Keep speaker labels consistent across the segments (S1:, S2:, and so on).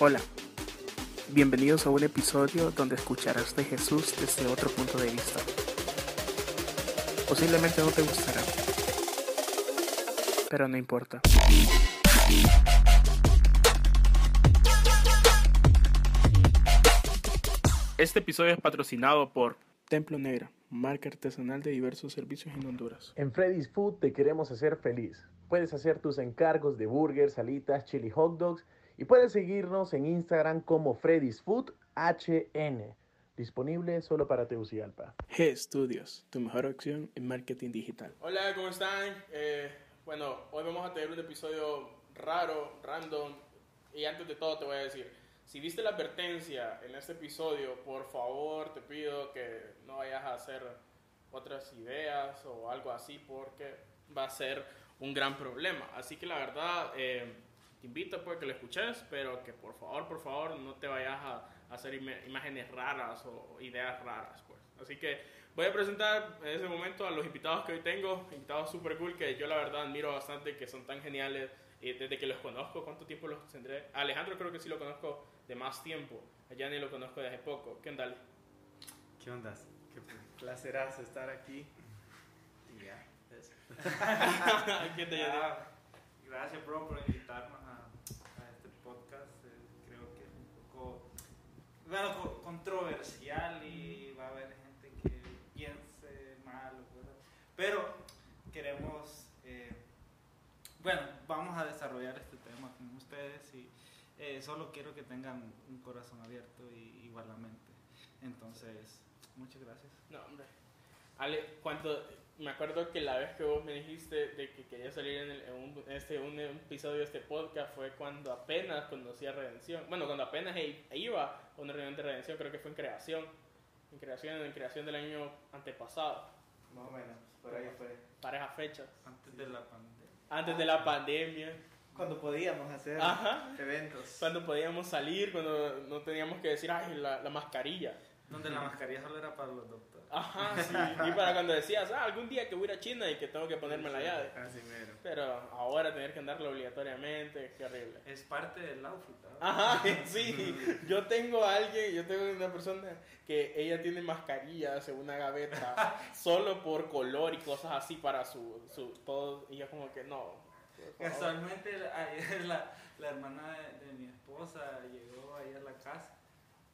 S1: Hola, bienvenidos a un episodio donde escucharás de Jesús desde otro punto de vista. Posiblemente no te gustará, pero no importa. Este episodio es patrocinado por Templo Negra, marca artesanal de diversos servicios en Honduras.
S2: En Freddy's Food te queremos hacer feliz. Puedes hacer tus encargos de burgers, salitas, chili hot dogs y puedes seguirnos en Instagram como Freddy's Food HN. Disponible solo para Tegucigalpa.
S1: G Studios, tu mejor opción en marketing digital.
S3: Hola, ¿cómo están? Eh, bueno, hoy vamos a tener un episodio raro, random. Y antes de todo te voy a decir, si viste la advertencia en este episodio, por favor te pido que no vayas a hacer otras ideas o algo así porque va a ser un gran problema. Así que la verdad, eh, te invito pues que lo escuches, pero que por favor, por favor, no te vayas a, hacer imágenes raras o ideas raras, pues. Así que voy a presentar en ese momento a los invitados que hoy tengo, invitados super cool que yo la verdad admiro bastante, que son tan geniales y desde que los conozco, ¿cuánto tiempo los tendré? Alejandro creo que sí lo conozco de más tiempo, a Yanni lo conozco de hace poco. ¿Qué onda?
S4: ¿Qué onda? Qué placerazo estar aquí. Y ya, eso.
S3: ¿Qué te
S4: Ah, gracias, bro, por invitarnos a, a este podcast. Eh, creo que es un poco co- controversial y va a haber gente que piense mal o cosas. Pero queremos, eh, bueno, vamos a desarrollar este tema con ustedes y eh, solo quiero que tengan un corazón abierto y igual la mente. Entonces, muchas gracias.
S3: No, hombre. Ale, cuando me acuerdo que la vez que vos me dijiste de que quería salir en, el- en un, en este, un, episodio de este podcast fue cuando apenas conocí a Redención. Bueno, cuando apenas i- iba a una reunión de Redención, creo que fue en creación. En creación, en creación del año antepasado.
S4: Más o menos, por ahí fue.
S3: Para esas fechas.
S4: Antes de la pandemia.
S3: Antes de la pandemia.
S4: Cuando podíamos hacer
S3: Ajá.
S4: eventos.
S3: Cuando podíamos salir, cuando no teníamos que decir, ay, la, la mascarilla.
S4: Donde la mascarilla solo era para los doctores.
S3: Ajá, sí. Y para cuando decías, ah, algún día que voy a ir a China y que tengo que ponerme la llave.
S4: Así mero.
S3: Pero ahora tener que andarlo obligatoriamente, qué horrible.
S4: Es parte del outfit. ¿no?
S3: Ajá, sí. Yo tengo a alguien, yo tengo una persona que ella tiene mascarillas en una gaveta solo por color y cosas así para su, su todo. Y yo como que no.
S4: Casualmente ayer la, la hermana de, de mi esposa llegó ahí a la casa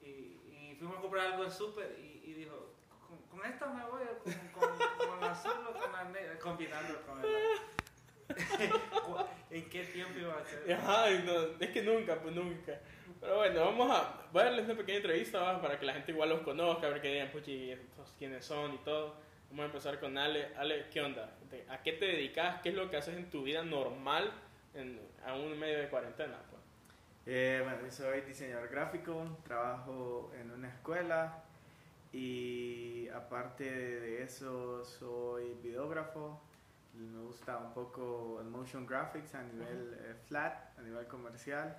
S4: y, y fuimos a comprar algo al súper y, dijo, con, con esta me voy, con, con, con la azul o con la negra, combinando con. ¿En qué tiempo iba a ser?
S3: Ajá, no, es que nunca, pues nunca. Pero bueno, vamos a, voy darles una pequeña entrevista para que la gente igual los conozca, a ver que digan, puchi, estos quiénes son y todo. Vamos a empezar con Ale. Ale, ¿qué onda? ¿De- ¿A qué te dedicas? ¿Qué es lo que haces en tu vida normal en, a un medio de cuarentena?
S5: Eh, bueno, yo soy diseñador gráfico, trabajo en una escuela y aparte de eso soy videógrafo. Me gusta un poco el motion graphics a nivel eh, flat, a nivel comercial.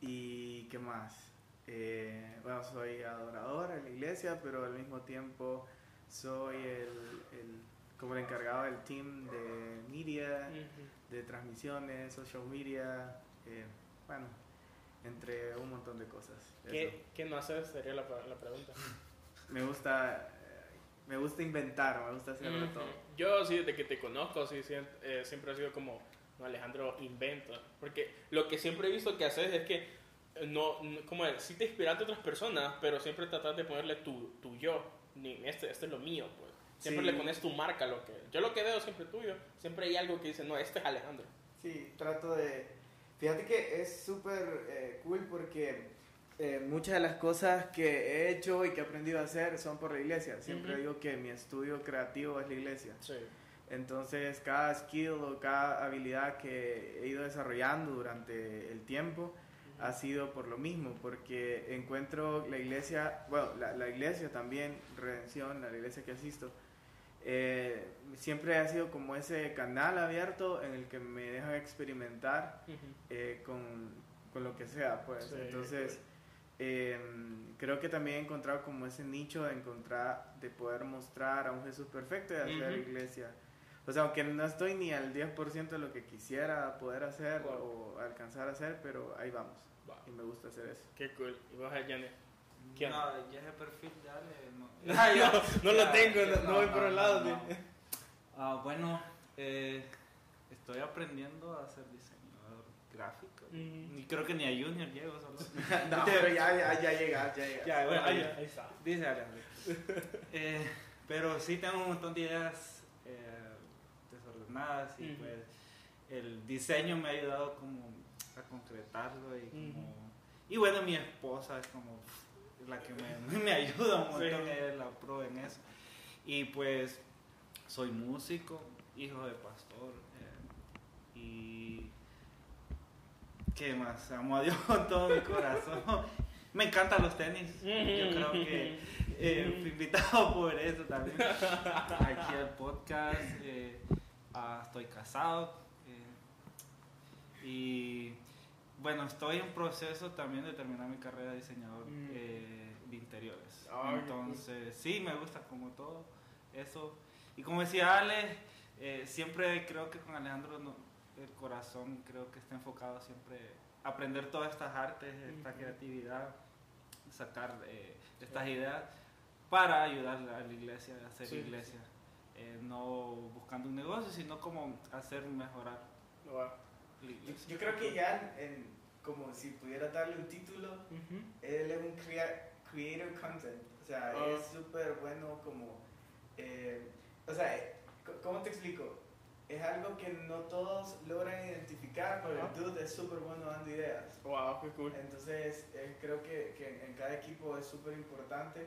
S5: ¿Y qué más? Eh, bueno, soy adorador en la iglesia, pero al mismo tiempo soy el, el- como el encargado del team de media, de transmisiones, social media, eh, bueno, entre un montón de cosas.
S3: ¿Qué, ¿Qué no haces? Sería la, la pregunta.
S5: Me gusta, me gusta inventar, me gusta hacerlo
S3: Ujú.
S5: todo.
S3: Yo sí, desde que te conozco, sí, siem- eh, siempre ha sido como, no, Alejandro inventa. Porque lo que siempre he visto que haces es que, eh, no, no- como es, sí te inspiras de otras personas, pero siempre tratas de ponerle tu, tu yo. Ni, este, este es lo mío, pues. Siempre
S5: Sí.
S3: le pones tu marca a lo que... Yo lo que veo siempre tuyo, siempre hay algo que dice, no, este es Alejandro.
S5: Sí, trato de... Fíjate que es súper eh, cool porque eh, muchas de las cosas que he hecho y que he aprendido a hacer son por la iglesia. Siempre digo que mi estudio creativo es la iglesia.
S3: Sí.
S5: Entonces, cada skill o cada habilidad que he ido desarrollando durante el tiempo ha sido por lo mismo, porque encuentro la iglesia, bueno, la, la iglesia también, Redención, la iglesia que asisto, eh, siempre ha sido como ese canal abierto en el que me dejan experimentar eh, con, con lo que sea, pues.
S3: Sí,
S5: Entonces, eh, creo que también he encontrado como ese nicho de encontrar, de poder mostrar a un Jesús perfecto y hacer
S3: Ujú.
S5: iglesia. O sea, aunque no estoy ni al 10% de lo que quisiera poder hacer
S3: Wow.
S5: o alcanzar a hacer, pero ahí vamos.
S3: Wow.
S5: Y me gusta hacer eso.
S3: Qué cool. Y vas a Janet. ¿Qué
S4: No, ya ese perfil, dale. No,
S3: no lo
S4: Ya,
S3: tengo,
S4: ya,
S3: no, no voy por el lado.
S4: no.
S3: sí.
S4: Ah, bueno, eh, estoy aprendiendo a ser diseñador gráfico.
S3: Ujú.
S4: Y creo que ni a Junior llego solo.
S5: No, pero ya, ya, ya llegas, ya llegas.
S3: Ya, bueno, ahí,
S4: ya.
S3: ahí está.
S4: Dice Alejandro. Eh, pero sí tengo un montón de ideas eh, desordenadas y
S3: Ujú.
S4: pues el diseño me ha ayudado como a concretarlo y como... Y bueno, mi esposa es como la que me, me ayuda un montón,
S3: Sí.
S4: ella es la pro en eso. Y pues soy músico, hijo de pastor eh, y... ¿Qué más? Amo a Dios con todo mi corazón. Me encantan los tenis. Yo creo que eh, fui invitado por eso también. Aquí al podcast. eh, ah, estoy casado. eh, y bueno, estoy en proceso también de terminar mi carrera de diseñador
S3: Mm.
S4: eh, interiores. Entonces, sí, me gusta como todo eso. Y como decía Ale, eh, siempre creo que con Alejandro no- el corazón creo que está enfocado siempre a aprender todas estas artes, esta creatividad, sacar eh, estas ideas para ayudar a la iglesia, a hacer
S3: Sí, sí,
S4: iglesia. Eh, no buscando un negocio, sino como hacer mejorar
S3: Wow.
S4: la
S5: Yo,
S4: iglesia.
S5: yo creo que ya, en, como si pudiera darle un título,
S3: Ujú.
S5: él es un crea- creator content. O sea,
S3: Ah.
S5: es súper bueno como... eh, o sea, eh, ¿cómo te explico? Es algo que no todos logran identificar, pero el dude es súper bueno dando ideas.
S3: Wow, qué cool.
S5: Entonces, eh, creo que, que en cada equipo es súper importante.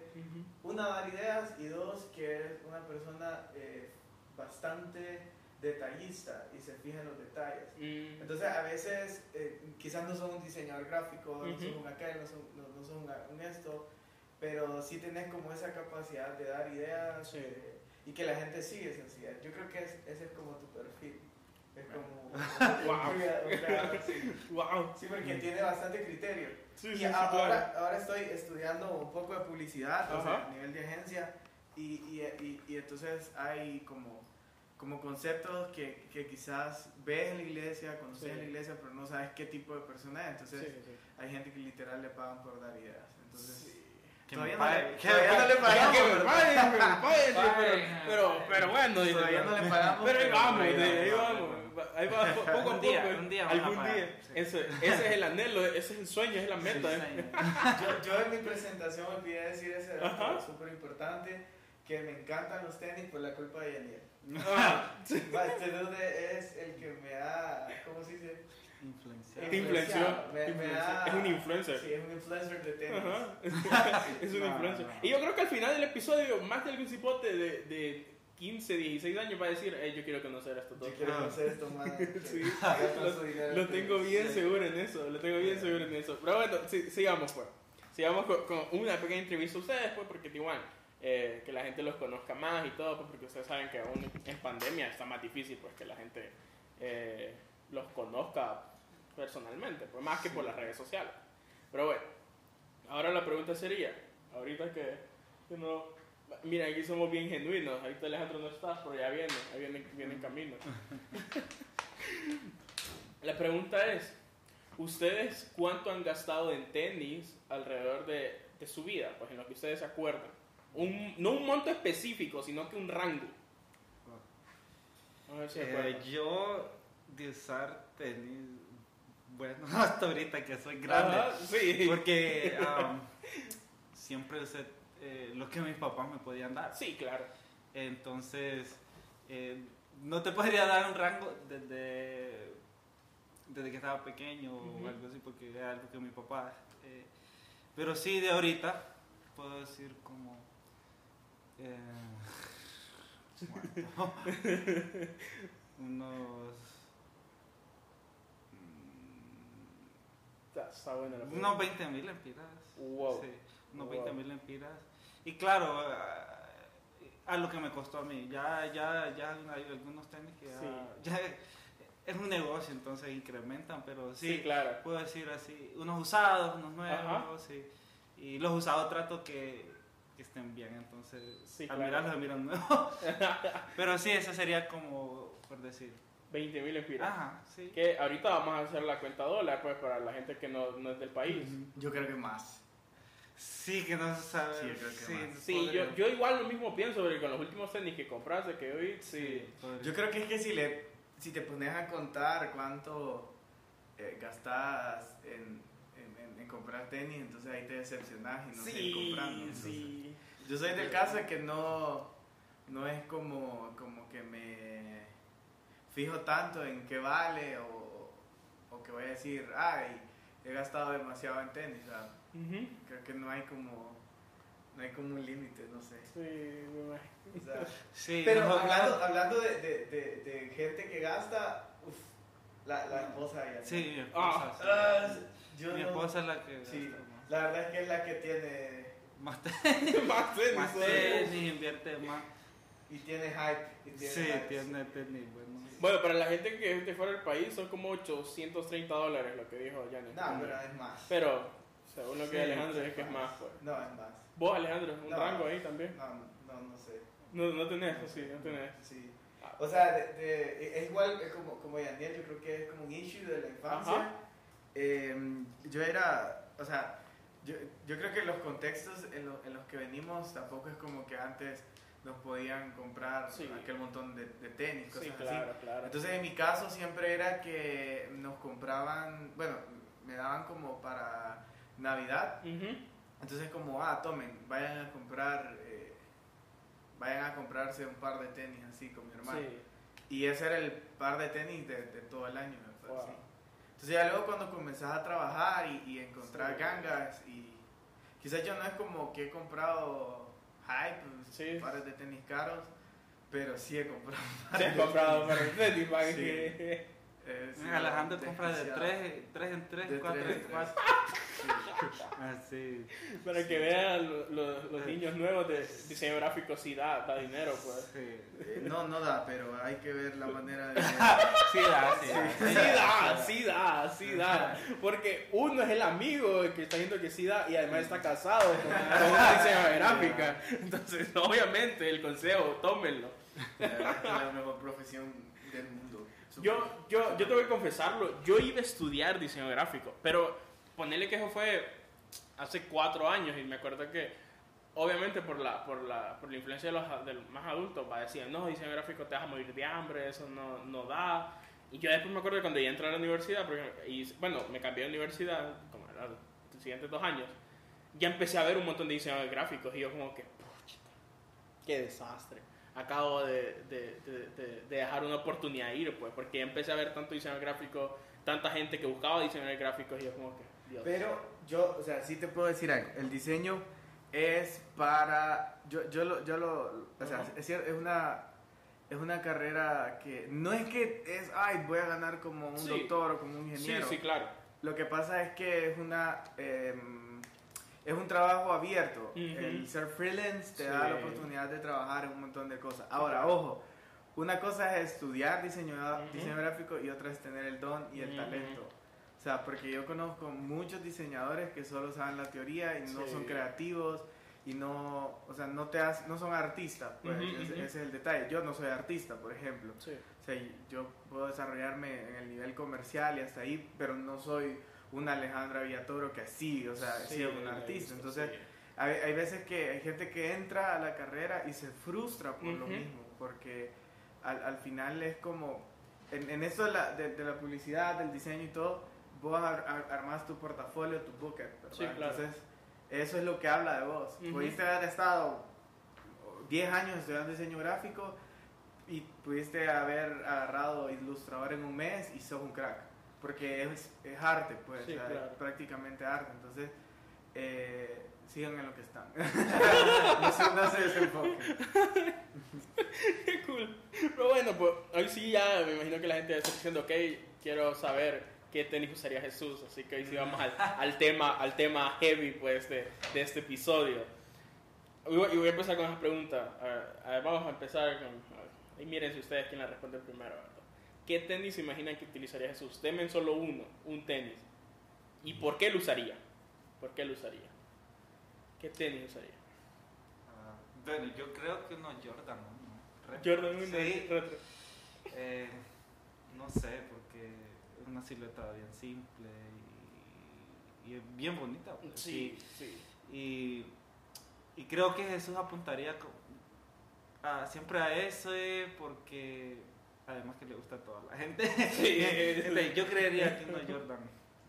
S5: Una, dar ideas y dos, que es una persona eh, bastante detallista y se fija en los detalles.
S3: Mm.
S5: Entonces, a veces, eh, quizás no son un diseñador gráfico, no son un aquel, no son, no, no son un esto, pero sí tenés como esa capacidad de dar ideas
S3: Sí.
S5: eh, y que la gente sigue ideas. Yo creo que es- ese es como tu perfil. Es como...
S3: Wow.
S5: sí.
S3: Wow.
S5: Sí, porque tiene bastante criterio.
S3: Sí,
S5: Y ahora,
S3: claro.
S5: ahora estoy estudiando un poco de publicidad, o sea, a nivel de agencia, y, y, y, y entonces hay como, como conceptos que, que quizás ves en la iglesia, conoces
S3: Sí.
S5: en la iglesia, pero no sabes qué tipo de persona es. Entonces
S3: Sí, sí.
S5: hay gente que literal le pagan por dar ideas. Entonces,
S4: Que
S5: todavía, no le,
S4: que
S5: todavía no le pagamos.
S3: Que me
S5: ¿verdad?
S3: paguen, que me paguen, sí,
S4: Paguen.
S3: pero, pero, pero bueno, dice,
S5: Todavía no le pagamos.
S3: Pero ahí vamos,
S5: ahí vamos.
S3: Ahí va, poco a
S4: Un
S3: poco.
S4: día, un día a
S3: algún día. Ese, ese es el anhelo, ese es el sueño, es la meta. ¿eh?
S5: Yo, yo en mi presentación olvidé decir ese dato súper importante, que me encantan los tenis por la culpa de Yaniel.
S3: Ah,
S5: Este dude es el que me ha, ¿cómo se dice?
S4: Influenciado.
S5: Me- me ha-
S3: Es un influencer.
S5: Sí, es un influencer de tenis.
S3: Ajá. es un
S4: No,
S3: influencer.
S4: no.
S3: Y yo creo que al final del episodio, más de algún cipote de, de 15, 16 años va a decir, "Ey, yo quiero conocer a estos dos.
S5: Yo quiero conocer esto más.
S3: Sí.
S5: En
S3: Lo tengo bien seguro en eso, lo tengo bien seguro en eso. Pero bueno, sí, sigamos pues. Sigamos con, con una pequeña entrevista a ustedes pues, porque igual, eh, que la gente los conozca más y todo, pues porque ustedes saben que aún en pandemia está más difícil pues que la gente eh, los conozca personalmente, pues más que por las redes sociales. Pero bueno, ahora la pregunta sería, ahorita que, que no... Mira, aquí somos bien genuinos, ahorita Alejandro no está, pero ya viene, ahí viene, viene en camino. La pregunta es, ¿ustedes cuánto han gastado en tenis alrededor de, de su vida? Pues en lo que ustedes se acuerdan. Un, no un monto específico, sino que un rango. A ver si se
S4: Eh, yo de usar tenis, bueno, hasta ahorita que soy grande,
S3: Ajá, sí.
S4: porque um, siempre usé eh, lo que mis papás me podían dar.
S3: Sí, claro.
S4: Entonces, eh, no te podría dar un rango desde, desde que estaba pequeño o algo así, porque era algo que mi papá... eh, pero sí, de ahorita, puedo decir como... eh, unos... mm,
S3: Está, está buena la
S4: unos
S3: pregunta.
S4: 20 mil empiras.
S3: Wow.
S4: Sí, unos
S3: Wow.
S4: 20 mil empiras. Y claro, a, a lo que me costó a mí. Ya, ya, ya hay algunos tenis que ya,
S3: Sí.
S4: ya es un negocio, entonces incrementan, pero sí,
S3: Sí, claro.
S4: puedo decir así, unos usados, unos nuevos, sí. Y los usados trato que
S6: que estén bien, entonces
S3: Sí,
S6: al
S3: claro.
S6: mirarlos miran nuevo. Pero sí, eso sería como, por decir.
S3: 20 mil empiras.
S6: Ajá, sí.
S3: Que ahorita vamos a hacer la cuenta dólar, pues, para la gente que no, no es del país.
S5: Yo creo que más.
S6: Sí, que no se sabe.
S5: Sí, yo creo que más.
S3: Sí, yo, yo igual lo mismo pienso, porque con los últimos tenis que compraste, que hoy, sí.
S5: Yo creo que es que si, le, si te pones a contar cuánto eh, gastas en comprar tenis, entonces ahí te decepcionas y no sigues comprando. entonces.
S3: sí.
S5: Yo soy del caso de que no, no es como, como que me fijo tanto en qué vale o, o que voy a decir, ay, he gastado demasiado en tenis. creo que no hay como, no hay como un límite, no sé.
S3: Sí, me imagino.
S5: O sea,
S6: Sí,
S5: Pero hablando, hablando de, de, de, de gente que gasta, uf, la, la esposa ya.
S6: Sí, esposa. sí.
S5: Ah, yo
S6: mi
S5: no-
S6: esposa es la que.
S5: Sí, la verdad es que es la que tiene
S6: Más,
S3: Más tenis,
S6: más tenis, invierte más.
S5: y tiene hype. Y tiene
S6: Sí,
S5: hype.
S6: tiene tenis, bueno.
S3: Bueno, para la gente que es de fuera del país son como 830 dólares lo que dijo Janet.
S5: No, pero es más.
S3: Pero, según lo que
S6: Sí,
S3: Alejandro
S5: sí,
S3: es que es más, pues.
S5: No, es más.
S3: Vos, Alejandro, un
S5: No.
S3: rango ahí también.
S5: No, no, no sé.
S3: No, no tenés, sí, no tenés.
S5: Sí. O sea, de- de- es igual es como, como Yaniel, yo creo que es como un issue de la infancia.
S3: Ajá.
S5: Eh, yo era, o sea, yo, yo creo que los contextos en, lo- en los que venimos tampoco es como que antes nos podían comprar
S3: Sí.
S5: aquel montón de, de tenis, cosas
S3: Sí,
S5: así.
S3: claro.
S5: Entonces en mi caso siempre era que nos compraban, bueno, me daban como para Navidad,
S3: Ujú.
S5: entonces como, ah, tomen, vayan a comprar, eh, vayan a comprarse un par de tenis así con mi hermano.
S3: Sí.
S5: Y ese era el par de tenis de, de todo el año. me
S3: Wow.
S5: Entonces ya luego cuando comenzás a trabajar y, y encontrar
S3: Sí.
S5: gangas y quizás yo no es como que he comprado hype,
S3: Sí.
S5: pares de tenis caros, pero sí he comprado pares
S3: han
S5: de
S3: comprado para el tenis,
S5: Sí. Eh, sí,
S6: Alejandro compra de
S5: desquiciado.
S6: 3, 3 en 3,
S5: De
S6: 4
S5: tres
S6: en
S5: en
S6: 4. Así.
S3: Para que vean lo- lo- los niños nuevos de diseño gráfico, sí da, da dinero, pues.
S6: Sí.
S5: Eh, no, no da, pero hay que ver la manera de...
S6: Sí, da, sí. da.
S3: Sí da, sí da, sí da. Porque uno es el amigo que está viendo que sí da y además está casado con, con una diseñadora gráfica. Entonces, obviamente, el consejo, tómenlo.
S5: La la mejor profesión del mundo.
S3: Yo, yo, yo tengo que confesarlo, yo iba a estudiar diseño gráfico, pero ponerle que eso fue hace cuatro años y me acuerdo que obviamente por la, por la, por la influencia de los de los más adultos, va decir, no, diseño gráfico te vas a morir de hambre, eso no, no da. Y yo después me acuerdo que cuando ya entré a la universidad, porque, y, bueno, me cambié de universidad como a los siguientes dos años, ya empecé a ver un montón de diseñadores gráficos y yo como que, qué desastre. Acabo de, de, de, de- de dejar una oportunidad ir, pues, porque empecé a ver tanto diseño gráfico, tanta gente que buscaba diseñadores gráficos y yo como que, Dios.
S5: Pero yo, o sea, sí te puedo decir algo. El diseño es para. Yo, yo lo. Yo lo o sea, es, una. Es una carrera que no es que es, ay, voy a ganar como un
S3: Sí.
S5: doctor o como un
S3: Sí,
S5: ingeniero.
S3: sí, claro.
S5: Lo que pasa es que es una. em, es un trabajo abierto. El ser freelance te
S3: Sí.
S5: da la oportunidad de trabajar en un montón de cosas. Ahora, ojo, una cosa es estudiar diseño, diseño gráfico y otra es tener el don y el talento. O sea, porque yo conozco muchos diseñadores que solo saben la teoría y no
S3: Sí.
S5: son creativos y no, o sea, no te has- no son artistas, pues ese, es el detalle. Yo no soy artista, por ejemplo.
S3: Sí.
S5: O sea, yo puedo desarrollarme en el nivel comercial y hasta ahí, pero no soy una Alejandra Villatoro que sí, o sea, sí, es un
S3: la he
S5: artista.
S3: visto,
S5: Entonces,
S3: sí.
S5: hay, hay veces que hay gente que entra a la carrera y se frustra por lo mismo, porque al, al final es como, en, en eso de la, de, de la publicidad, del diseño y todo, vos ar- ar- armás tu portafolio, tu bucket, ¿verdad?
S3: Sí, claro.
S5: Entonces, eso es lo que habla de vos.
S3: Ujú.
S5: Pudiste haber estado 10 años estudiando diseño gráfico y pudiste haber agarrado ilustrador en un mes y sos un crack. Porque es, es arte, pues,
S3: Sí,
S5: o sea,
S3: claro.
S5: es prácticamente arte. Entonces, eh, sigan en lo que están. no, se, desenfoquen.
S3: Qué cool. Pero bueno, pues hoy sí ya me imagino que la gente está diciendo, ok, quiero saber qué tenis usaría Jesús. Así que hoy sí vamos al, al tema, al tema heavy pues, de, de este episodio. Y voy a empezar con esa pregunta. A ver, a ver, vamos a empezar con... a ver, y miren si ustedes quién la responde primero. ¿Qué tenis se imaginan que utilizaría Jesús? Denme solo uno, un tenis. ¿Y por qué lo usaría? ¿Por qué lo usaría? ¿Qué tenis usaría?
S4: Bueno, yo creo que unos Jordan, ¿no?
S3: Jordan 1
S4: Sí. Eh, no sé, porque es una silueta bien simple y, y es bien bonita. pues,
S3: Sí, sí.
S4: Y, y creo que Jesús apuntaría a- siempre a eso eh, porque además que le gusta a toda la gente. Entonces, yo creería que unos Jordan,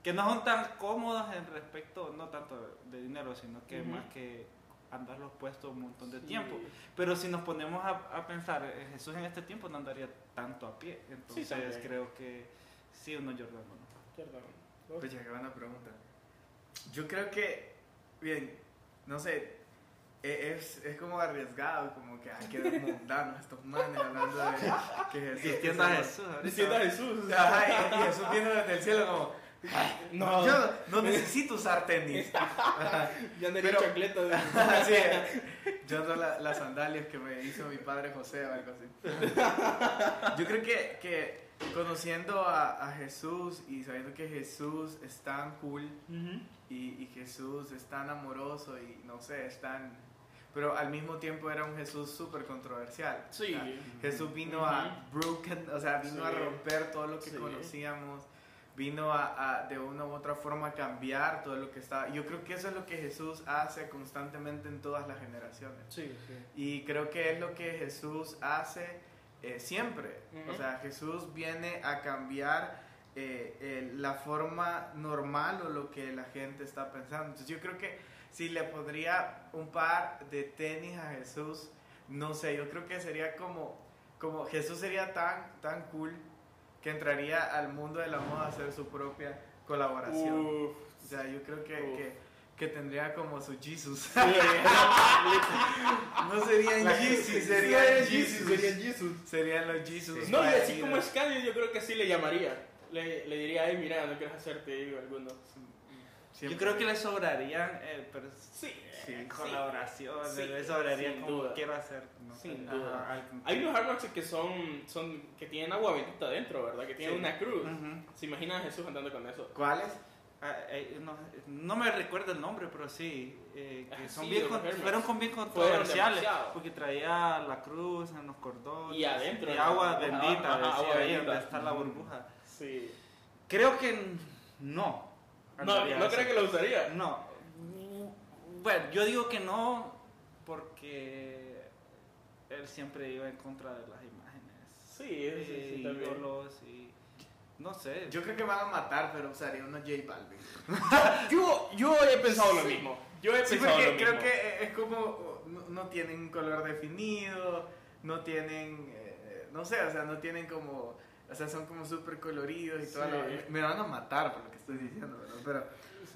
S4: que no son tan cómodos en respecto, no tanto de dinero, sino que más que andarlos puestos un montón de
S3: Sí.
S4: tiempo. Pero si nos ponemos a, a pensar, eh, Jesús en este tiempo no andaría tanto a pie. Entonces creo que sí, unos Jordan. bueno.
S3: Jordan.
S5: Pues ya, qué buena pregunta. Yo creo que, bien, no sé, es, es como arriesgado, como que hay que mundanos estos manes hablando de que Jesús.
S4: Vistiendo a Jesús.
S3: Diciendo a Jesús.
S5: Ajá, y, y Jesús viendo desde el cielo como,
S3: No,
S5: yo no necesito usar tenis.
S3: Ya andaría
S5: Pero-
S3: chancleta.
S5: Sí, yo ando la- las sandalias que me hizo mi padre José o algo así. Yo creo que, que conociendo a, a Jesús y sabiendo que Jesús es tan cool
S3: Ujú.
S5: y, y Jesús es tan amoroso y no sé, es tan... Pero al mismo tiempo era un Jesús súper controversial.
S3: Sí.
S5: O sea, Jesús vino a broken, o sea, vino a
S3: Sí.
S5: romper todo lo que
S3: Sí.
S5: conocíamos, vino a, a, de una u otra forma cambiar todo lo que estaba. Yo creo que eso es lo que Jesús hace constantemente en todas las generaciones.
S3: Sí.
S5: Y creo que es lo que Jesús hace eh, siempre.
S3: Ujú.
S5: O sea, Jesús viene a cambiar eh, eh, la forma normal o lo que la gente está pensando. Entonces yo creo que si le pondría un par de tenis a Jesús, no sé, yo creo que sería como, como Jesús sería tan, tan cool que entraría al mundo de la moda a hacer su propia colaboración.
S3: Uf.
S5: O sea, yo creo que, que, que tendría como su Jesus.
S3: Sí.
S5: No serían
S3: Sí,
S5: serían
S3: serían
S5: Jesus.
S3: Serían Jesus.
S5: Serían los Jesus.
S3: No, y así como es Kanye, yo creo que sí le llamaría. Le, le diría, ay, mira, no quieres hacerte digo, alguno.
S5: Siempre.
S4: Yo creo que le sobrarían eh, pero
S3: Sí.
S4: sí, colaboraciones,
S3: Sí,
S4: le sobrarían
S3: sin
S4: como
S3: duda.
S4: quiero hacer. No
S3: Sin
S4: sé,
S3: duda.
S4: ajá,
S3: Hay unos Hard que son, son, que tienen agua bendita dentro, ¿verdad? Que tienen
S5: Sí.
S3: una cruz.
S4: Ujú.
S3: ¿Se imagina a Jesús andando con eso?
S5: ¿Cuáles?
S4: Ah, eh, no, no me recuerdo el nombre, pero sí, eh, que
S3: Ah,
S4: son bien con- fueron con bien controversiales, porque traía la cruz en los cordones
S3: Y adentro,
S4: y agua bendita,
S3: ajá, agua
S4: ahí
S3: bendita.
S4: donde está la burbuja.
S3: Sí.
S4: Creo que no.
S3: No, no creo que lo usaría.
S4: No. Bueno, yo digo que no porque él siempre iba en contra de las imágenes.
S3: Sí, sí, sí,
S4: y
S3: también.
S4: ídolos y no sé.
S5: Yo creo que me van a matar, pero usaría unos J Balvin.
S3: Yo, yo he pensado lo mismo. Yo he
S5: Sí,
S3: pensado
S5: porque
S3: lo
S5: creo
S3: mismo.
S5: que es como. No, no tienen un color definido, no tienen. eh, no sé, o sea, no tienen como. O sea, son como súper coloridos y todo.
S3: Sí.
S5: lo- me, van a matar por lo que estoy diciendo, ¿verdad? Pero,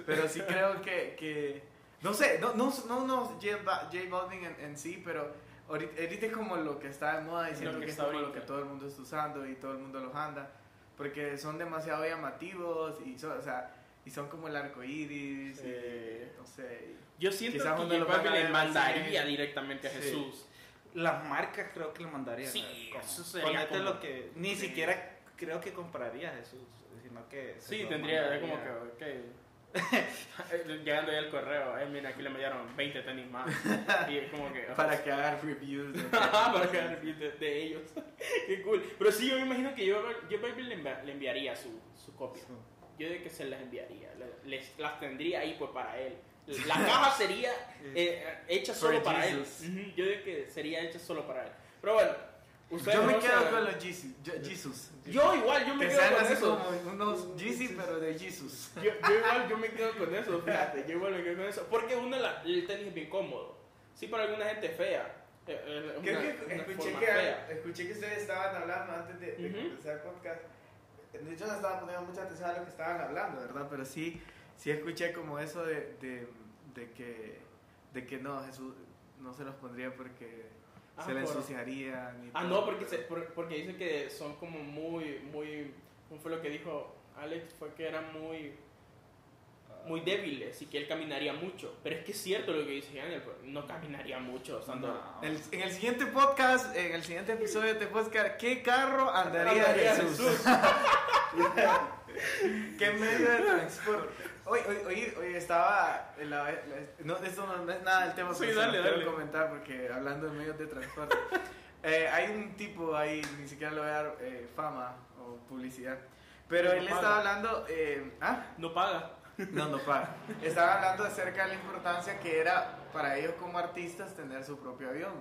S5: pero sí creo que. que no sé, no, no, no, no J, Ba- J Balvin en, en sí, pero ahorita, ahorita es como lo que está de moda diciendo
S3: Lo que
S5: que, es como lo
S3: ahorita.
S5: que todo el mundo está usando y todo el mundo los anda. Porque son demasiado llamativos y son, o sea, y son como el arco iris
S3: Sí.
S5: y no sé.
S3: Yo siento que J
S5: lo
S3: Balvin le mandaría directamente a
S5: Sí.
S3: Jesús.
S4: Las marcas creo que le mandarían.
S3: Sí, eso sería
S4: ponete
S3: como-
S4: lo que ni
S5: Sí.
S4: siquiera creo que compraría Jesús, sino que se
S3: Sí, tendría
S4: mandaría.
S3: como que, ok. Llegando ya el correo, eh, mira, aquí le enviaron 20 tenis más. Y es como que.
S5: Para que hagan reviews de
S3: para que hagan reviews de, de ellos. Qué cool. Pero sí, yo me imagino que yo, yo Balvin le, le enviaría su, su copia. Yo de que se las enviaría. le- Les, las tendría ahí pues para él. La caja sería eh, hecha
S5: For
S3: solo para
S5: Jesus.
S3: él. Yo de que sería hecha solo para él. Pero bueno, ustedes
S5: Yo me
S3: no
S5: quedo
S3: saben.
S5: con los Jesus. yo- Jesus.
S3: Yo igual, yo me
S5: que
S3: quedo
S5: sean
S3: con
S5: así
S3: eso.
S5: como unos Yeezy, pero de Jesus.
S3: Yo, yo igual, yo me quedo con eso, fíjate, yo igual me quedo con eso. Porque uno, la, el tenis es bien cómodo. Sí, para alguna gente fea. eh, eh, es
S5: Creo
S3: una-
S5: que
S3: una
S5: escuché que,
S3: fea.
S5: escuché que ustedes estaban hablando antes de, de
S3: Ujú.
S5: comenzar el podcast. De hecho, no estaba poniendo mucha atención a lo que estaban hablando, ¿verdad? Pero sí, sí escuché como eso de, de, de que, de que no, Jesús no se los pondría porque
S3: Ah,
S5: se le ensuciarían. y
S3: Ah,
S5: todo,
S3: no, porque, se,
S5: pero-
S3: por- porque dice que son como muy, muy, ¿cómo fue lo que dijo Alex? Fue que eran muy, muy débiles y que él caminaría mucho. Pero es que es cierto lo que dice Daniel, pues, no caminaría mucho.
S4: No.
S5: El- en el siguiente podcast, en el siguiente episodio de este podcast, ¿qué carro andaría,
S3: Andaría
S5: Jesús?
S3: Jesús.
S5: ¿Qué medio de transporte? Hoy, hoy, hoy, estaba. En la, la- no, esto no, no es nada del tema,
S3: Sí,
S5: pero
S3: dale,
S5: quiero
S3: dale.
S5: comentar porque hablando de medios de transporte. eh, hay un tipo ahí, ni siquiera le voy a dar eh, fama o publicidad. Pero
S3: No
S5: él
S3: paga.
S5: estaba hablando. eh, ¿Ah?
S3: No paga.
S5: No, no paga. Estaba hablando acerca de la importancia que era para ellos como artistas tener su propio avión.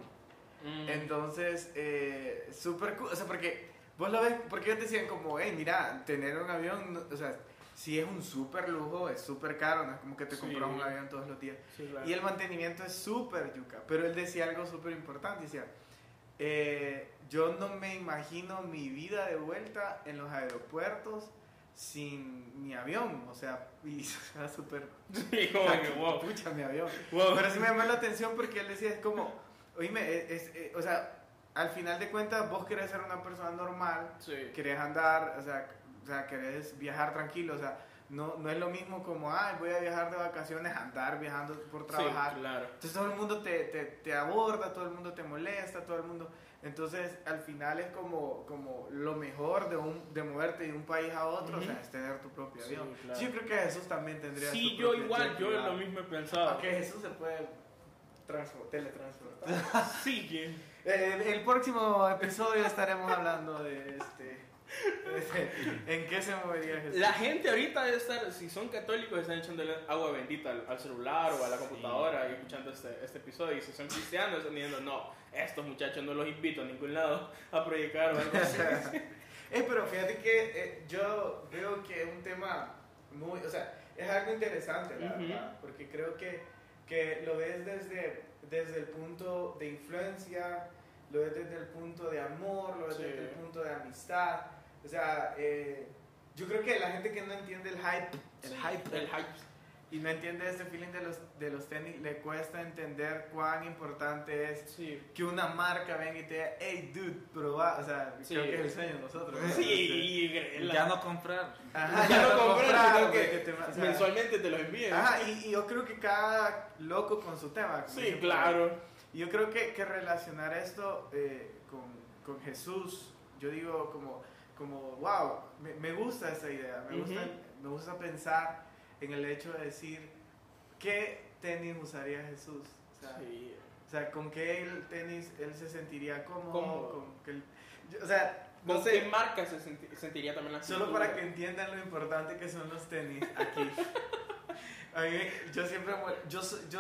S3: Mm.
S5: Entonces, eh, súper cool. O sea, porque vos lo ves, porque ellos decían como, hey, mira, tener un avión, o sea, si es un súper lujo, es súper caro, no es como que te
S3: Sí.
S5: compras un avión todos los días.
S3: Sí, claro.
S5: Y el mantenimiento es súper yuca. Pero él decía algo súper importante, decía, eh, yo no me imagino mi vida de vuelta en los aeropuertos sin mi avión, o sea, y o sea, súper
S3: Sí, como que, wow.
S5: pucha mi avión.
S3: Wow.
S5: Pero sí me llamó la atención porque él decía, es como, oíme, es, es- eh, o sea, al final de cuentas vos querés ser una persona normal,
S3: Sí.
S5: querés andar, o sea, o sea, querés viajar tranquilo, o sea, no, no es lo mismo como, ay, voy a viajar de vacaciones, andar viajando por trabajar.
S3: Sí, claro.
S5: Entonces todo el mundo te, te, te aborda, todo el mundo te molesta, todo el mundo... Entonces al final es como, como lo mejor de, un, de moverte de un país a otro, o sea, es tener tu propio
S3: Sí,
S5: avión.
S3: claro.
S5: Sí, yo creo que Jesús también tendría
S3: Sí, yo igual, yo
S5: privado.
S3: lo mismo he pensado.
S5: Aunque Jesús se puede teletransportar.
S3: Sí, que.
S5: Eh, el próximo episodio estaremos hablando de este. de- ¿En qué se movería Jesús?
S3: La gente ahorita debe estar, si son católicos, están echándole agua bendita al, al celular o a la computadora y escuchando este, este episodio. Y si son cristianos, están diciendo, no, estos muchachos no los invito a ningún lado a proyectar o algo así.
S5: Eh, pero fíjate que eh, yo veo que es un tema muy. O sea, es algo interesante, la
S3: Ujú.
S5: verdad. Porque creo que, que lo ves desde, desde el punto de influencia, lo ves desde el punto de amor, lo ves
S3: Sí.
S5: desde el punto de amistad. O sea, eh, yo creo que la gente que no entiende el hype, el hype,
S3: El hype.
S5: Y no entiende este feeling de los, de los tenis, le cuesta entender cuán importante es
S3: Sí.
S5: que una marca venga y te diga, hey dude, probá. O sea,
S3: Sí.
S5: creo que es el sueño de nosotros. ¿no?
S3: Sí, y la-
S4: Ya no comprar.
S5: Ajá,
S3: ya no
S5: lo
S3: comprar,
S5: compraron,
S3: sino
S5: güey,
S3: que
S5: te- o sea,
S3: mensualmente te los envíen.
S5: Ajá, y, y yo creo que cada loco con su tema.
S3: Sí, claro.
S5: Y yo creo que, que relacionar esto eh, con, con Jesús, yo digo como, como wow, me, me gusta esa idea, me, gusta,
S3: Ujú.
S5: me gusta pensar en el hecho de decir, ¿qué tenis usaría Jesús? O sea,
S3: Sí.
S5: o sea, ¿con qué el tenis él se sentiría cómodo?
S3: Cómodo.
S5: Con que yo- o sea,
S3: ¿Con
S5: no
S3: qué
S5: sé,
S3: marca se senti- sentiría también la
S5: solo
S3: cultura?
S5: para que entiendan lo importante que son los tenis aquí. A mí, yo siempre, yo, yo,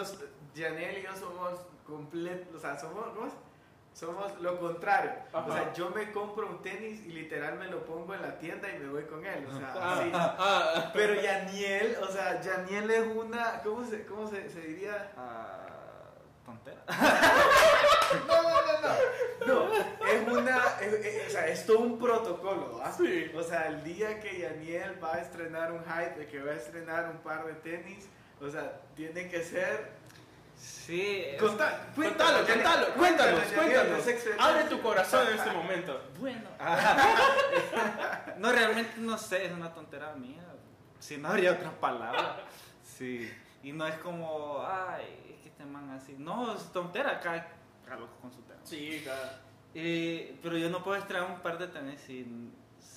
S5: Janelle y yo somos completos, o sea, somos, ¿cómo es? Somos lo contrario. O sea, yo me compro un tenis y literal me lo pongo en la tienda y me voy con él. O sea,
S3: Ah,
S5: así.
S3: ah,
S5: Pero Yaniel, o sea, Yaniel es una, ¿cómo se, cómo se, se diría?
S4: Ah, tontera.
S5: No, no, no, no. No, es una, es- es- o sea, es todo un protocolo, ¿ah?
S3: Sí.
S5: O sea, el día que Yaniel va a estrenar un hype, de que va a estrenar un par de tenis, o sea, tiene que ser...
S4: Sí.
S5: Contá-
S3: Cuéntalo, cuéntalo, cuéntanos, cuéntanos. Abre tu corazón en este momento.
S4: Bueno. no, realmente no sé, es una tontera mía. Si no habría otra palabra. Sí. Y no es como, ay, es que este man así. No, es tontera, acá, acá loco con su tema.
S3: Sí, cara.
S4: Eh, pero yo no puedo estrenar un par de tenis sin,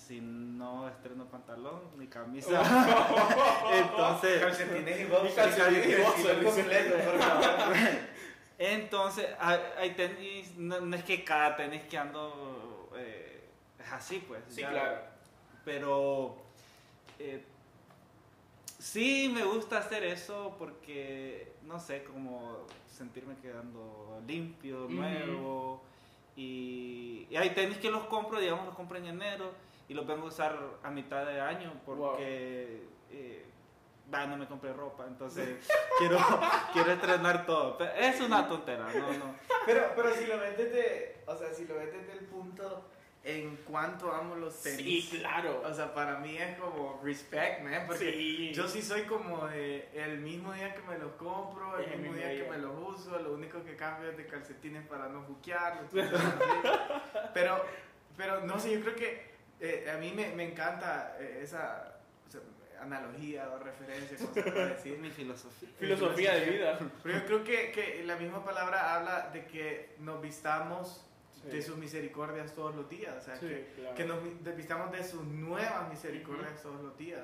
S4: si no estreno pantalón ni camisa. Entonces,
S5: Calcetines y completo, por favor.
S4: entonces hay, tenis, no, no es que cada tenis que ando eh, es así, pues.
S3: Sí,
S4: ya,
S3: claro.
S4: Pero eh, sí me gusta hacer eso porque, no sé, como sentirme quedando limpio, nuevo. Y, y hay tenis que los compro, digamos, los compro en enero y los vengo a usar a mitad de año porque... eh, va, no me compré ropa, entonces quiero, quiero estrenar todo. Pero es una tontera, no, no.
S5: Pero, pero si lo ves desde, o sea, si lo ves desde el punto en cuanto amo los tenis.
S3: Sí, claro.
S5: O sea, para mí es como respect, man, porque
S3: Sí.
S5: yo sí soy como de el mismo día que me los compro, el mismo
S3: mismo
S5: día que me los uso, lo único que cambio es de calcetines para no buquear. pero, pero no sé, yo creo que eh, a mí me, me encanta eh, esa o sea, analogía o referencia, como se puede decir.
S4: Es mi filosofía.
S3: Filosofía de vida.
S5: Pero yo creo que, que la misma palabra habla de que nos vistamos de sus misericordias todos los días, o sea,
S3: Sí,
S5: que,
S3: claro.
S5: que nos desvistamos de sus nuevas misericordias todos los días.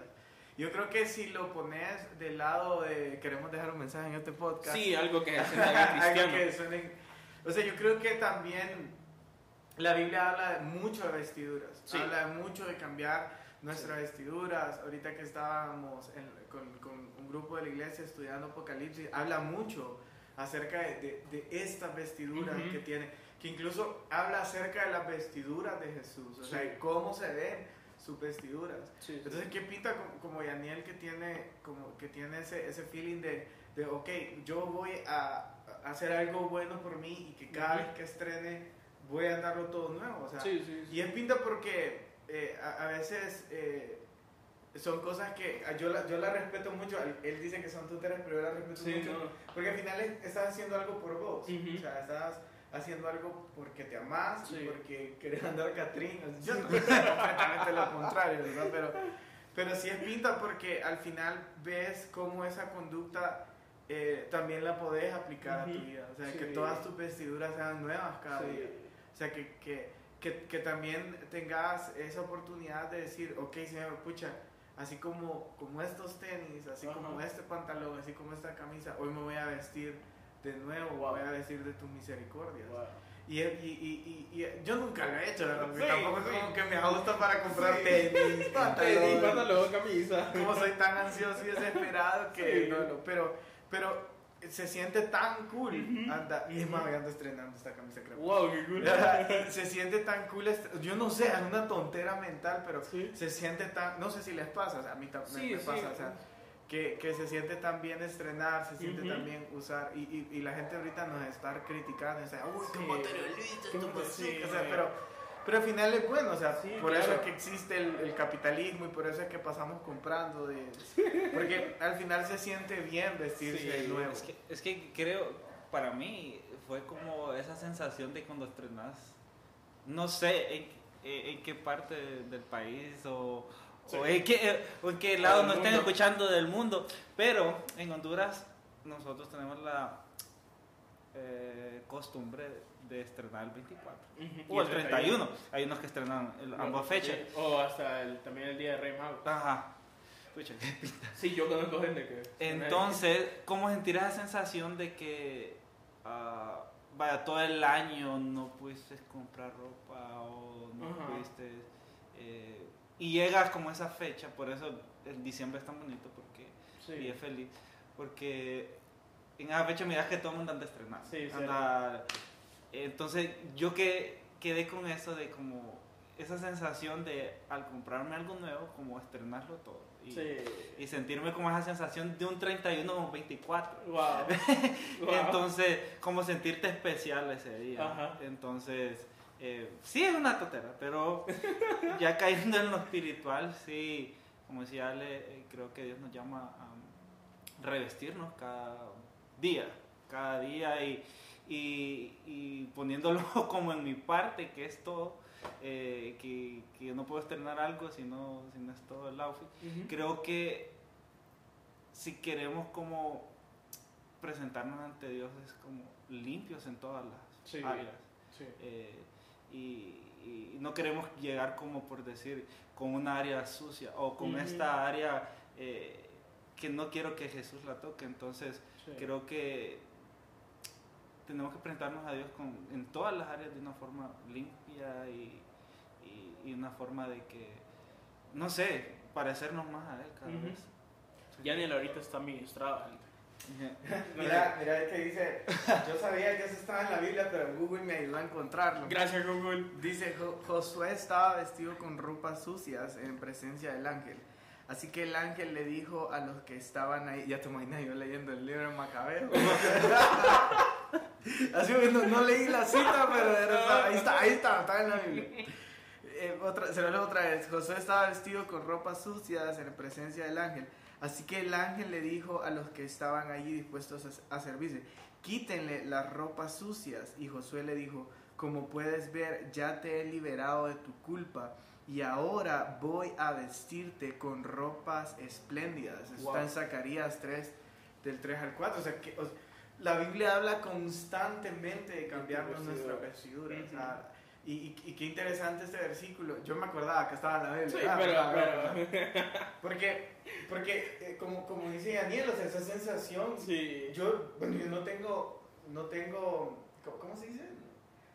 S5: Yo creo que si lo pones del lado de queremos dejar un mensaje en este podcast,
S3: Sí, algo que se haga
S5: algo
S3: cristiano.
S5: que suene- o sea, yo creo que también la Biblia habla de mucho de vestiduras,
S3: Sí.
S5: habla de mucho de cambiar nuestras vestiduras. Ahorita que estábamos en- con, con un grupo de la iglesia estudiando Apocalipsis, habla mucho acerca de, de- de estas vestiduras que tiene, que incluso habla acerca de las vestiduras de Jesús, o sea,
S3: Sí.
S5: y cómo se ven sus vestiduras. Entonces, ¿qué pinta como, Daniel que tiene, como que tiene ese, ese feeling de, de, ok, yo voy a, a hacer algo bueno por mí y que cada vez que estrene voy a darlo todo nuevo? O sea,
S3: Sí, sí, sí.
S5: y es pinta porque eh, a, a veces eh, son cosas que ah, yo la, yo la respeto mucho. Él, dice que son tonteras, pero yo la respeto mucho.
S3: no.
S5: Porque al final es- estás haciendo algo por vos. O sea, estás haciendo algo porque te amás y porque querés andar Catrín. Yo no completamente lo contrario, ¿verdad? Pero, pero sí es pinta porque al final ves cómo esa conducta eh, también la podés aplicar a tu vida. O sea,
S3: Sí.
S5: que todas tus vestiduras sean nuevas cada
S3: Sí.
S5: día. O sea, que, que, que, que también tengas esa oportunidad de decir, ok, señor, pucha, así como, como estos tenis, así
S3: Ajá.
S5: como este pantalón, así como esta camisa, hoy me voy a vestir de nuevo,
S3: Wow.
S5: voy a vestir de tus misericordias.
S3: Wow.
S5: Y, y, y, y, yo nunca lo he hecho, ¿verdad?
S3: Sí,
S5: tampoco es
S3: sí.
S5: como que me gusta para comprar
S3: Sí.
S5: tenis, pantalón.
S3: pantalón, camisa.
S5: Como soy tan ansioso y desesperado que no, no, pero, pero se siente tan cool.
S3: Ujú.
S5: anda, Es
S3: Ujú.
S5: más, ando estrenando esta camisa creo.
S3: Wow, qué cool.
S5: se siente tan cool, yo no sé, es una tontera mental, pero
S3: Sí.
S5: se siente tan, no sé si les pasa, o sea, a mí también
S3: Sí,
S5: me
S3: sí.
S5: pasa, o sea, que, que se siente tan bien estrenar, se siente
S3: Ujú.
S5: tan bien usar, y, y, y la gente ahorita nos está criticando, o sea, uy, qué materialista,
S3: Qué
S5: esto
S3: mate-
S5: no sé
S3: sí,
S5: qué", o sea, pero, pero al final es bueno, o sea,
S3: Sí,
S5: por eso
S3: claro.
S5: es que existe el, el capitalismo y por eso es que pasamos comprando, de, porque al final se siente bien vestirse
S3: Sí,
S5: de nuevo.
S4: Es que, es que creo, para mí, fue como esa sensación de cuando estrenas, no sé en, en qué parte del país o,
S3: Sí.
S4: o en, qué, o en qué lado nos estén escuchando del mundo, pero en Honduras nosotros tenemos la eh, costumbre de estrenar el 24
S3: Ujú.
S4: o el 31. Hay unos que estrenan el- ambas fechas.
S3: Sí. O hasta el, también el día de Rey Mago.
S4: Ajá. Pucha, qué
S3: Sí, yo conozco gente que.
S4: Entonces, ¿cómo sentir esa sensación de que ah, vaya todo el año no pudiste comprar ropa o no
S3: Ajá.
S4: pudiste eh, y llegas como a esa fecha, por eso el diciembre es tan bonito porque y
S3: Sí.
S4: es feliz porque en esa fecha miras que todo el mundo anda.
S3: Sí.
S4: Anda- entonces, yo que quedé con eso de como esa sensación de al comprarme algo nuevo como estrenarlo todo y,
S3: Sí.
S4: y sentirme como esa sensación de un 31 o un 24.
S3: Wow. Wow.
S4: Entonces, como sentirte especial ese día.
S3: Ajá.
S4: Entonces, eh, sí es una totera, pero ya cayendo en lo espiritual, sí, como decía Ale, eh, creo que Dios nos llama a revestirnos cada día, cada día y, y, y poniéndolo como en mi parte, que es todo, eh, que, que yo no puedo estrenar algo si no, si no es todo el outfit creo que si queremos como presentarnos ante Dios es como limpios en todas las
S3: Sí.
S4: áreas
S3: Sí.
S4: Eh, y, y no queremos llegar como por decir con una área sucia o con esta área eh, que no quiero que Jesús la toque entonces
S3: Sí.
S4: creo que tenemos que presentarnos a Dios con, en todas las áreas de una forma limpia y, y- y una forma de que, no sé, parecernos más a Él cada
S3: Ujú.
S4: vez.
S3: Daniel ahorita está ministrado. gente.
S5: Mira, mira el que dice, yo sabía que eso estaba en la Biblia, pero Google me ayudó a encontrarlo.
S3: Gracias, Google.
S5: Dice, "Jo- Josué estaba vestido con ropas sucias en presencia del ángel. Así que el ángel le dijo a los que estaban ahí, ya te imaginas yo leyendo el libro de Macabeo. Así no, no leí la cita, pero era- ahí está, ahí está, está en la Biblia. Eh, otra, se lo leo otra vez. Josué estaba vestido con ropas sucias en presencia del ángel. Así que el ángel le dijo a los que estaban allí dispuestos a, a servirse, quítenle las ropas sucias. Y Josué le dijo, como puedes ver, ya te he liberado de tu culpa y ahora voy a vestirte con ropas espléndidas.
S3: Wow.
S5: Está en Zacarías 3, del 3 al 4. O sea, que, o- la Biblia habla constantemente de cambiarnos
S3: Tu
S5: nuestra
S3: vestidura.
S5: vestidura. O sea, Y, y- y qué interesante este versículo. Yo me acordaba que estaba en la Biblia.
S3: Sí,
S5: Ah,
S3: pero,
S5: ah, ah,
S3: pero-
S5: ah. Porque, porque eh, como, como dice Daniel, o sea, esa sensación,
S3: Sí.
S5: yo, bueno, yo no tengo, no tengo, ¿cómo, cómo se dice?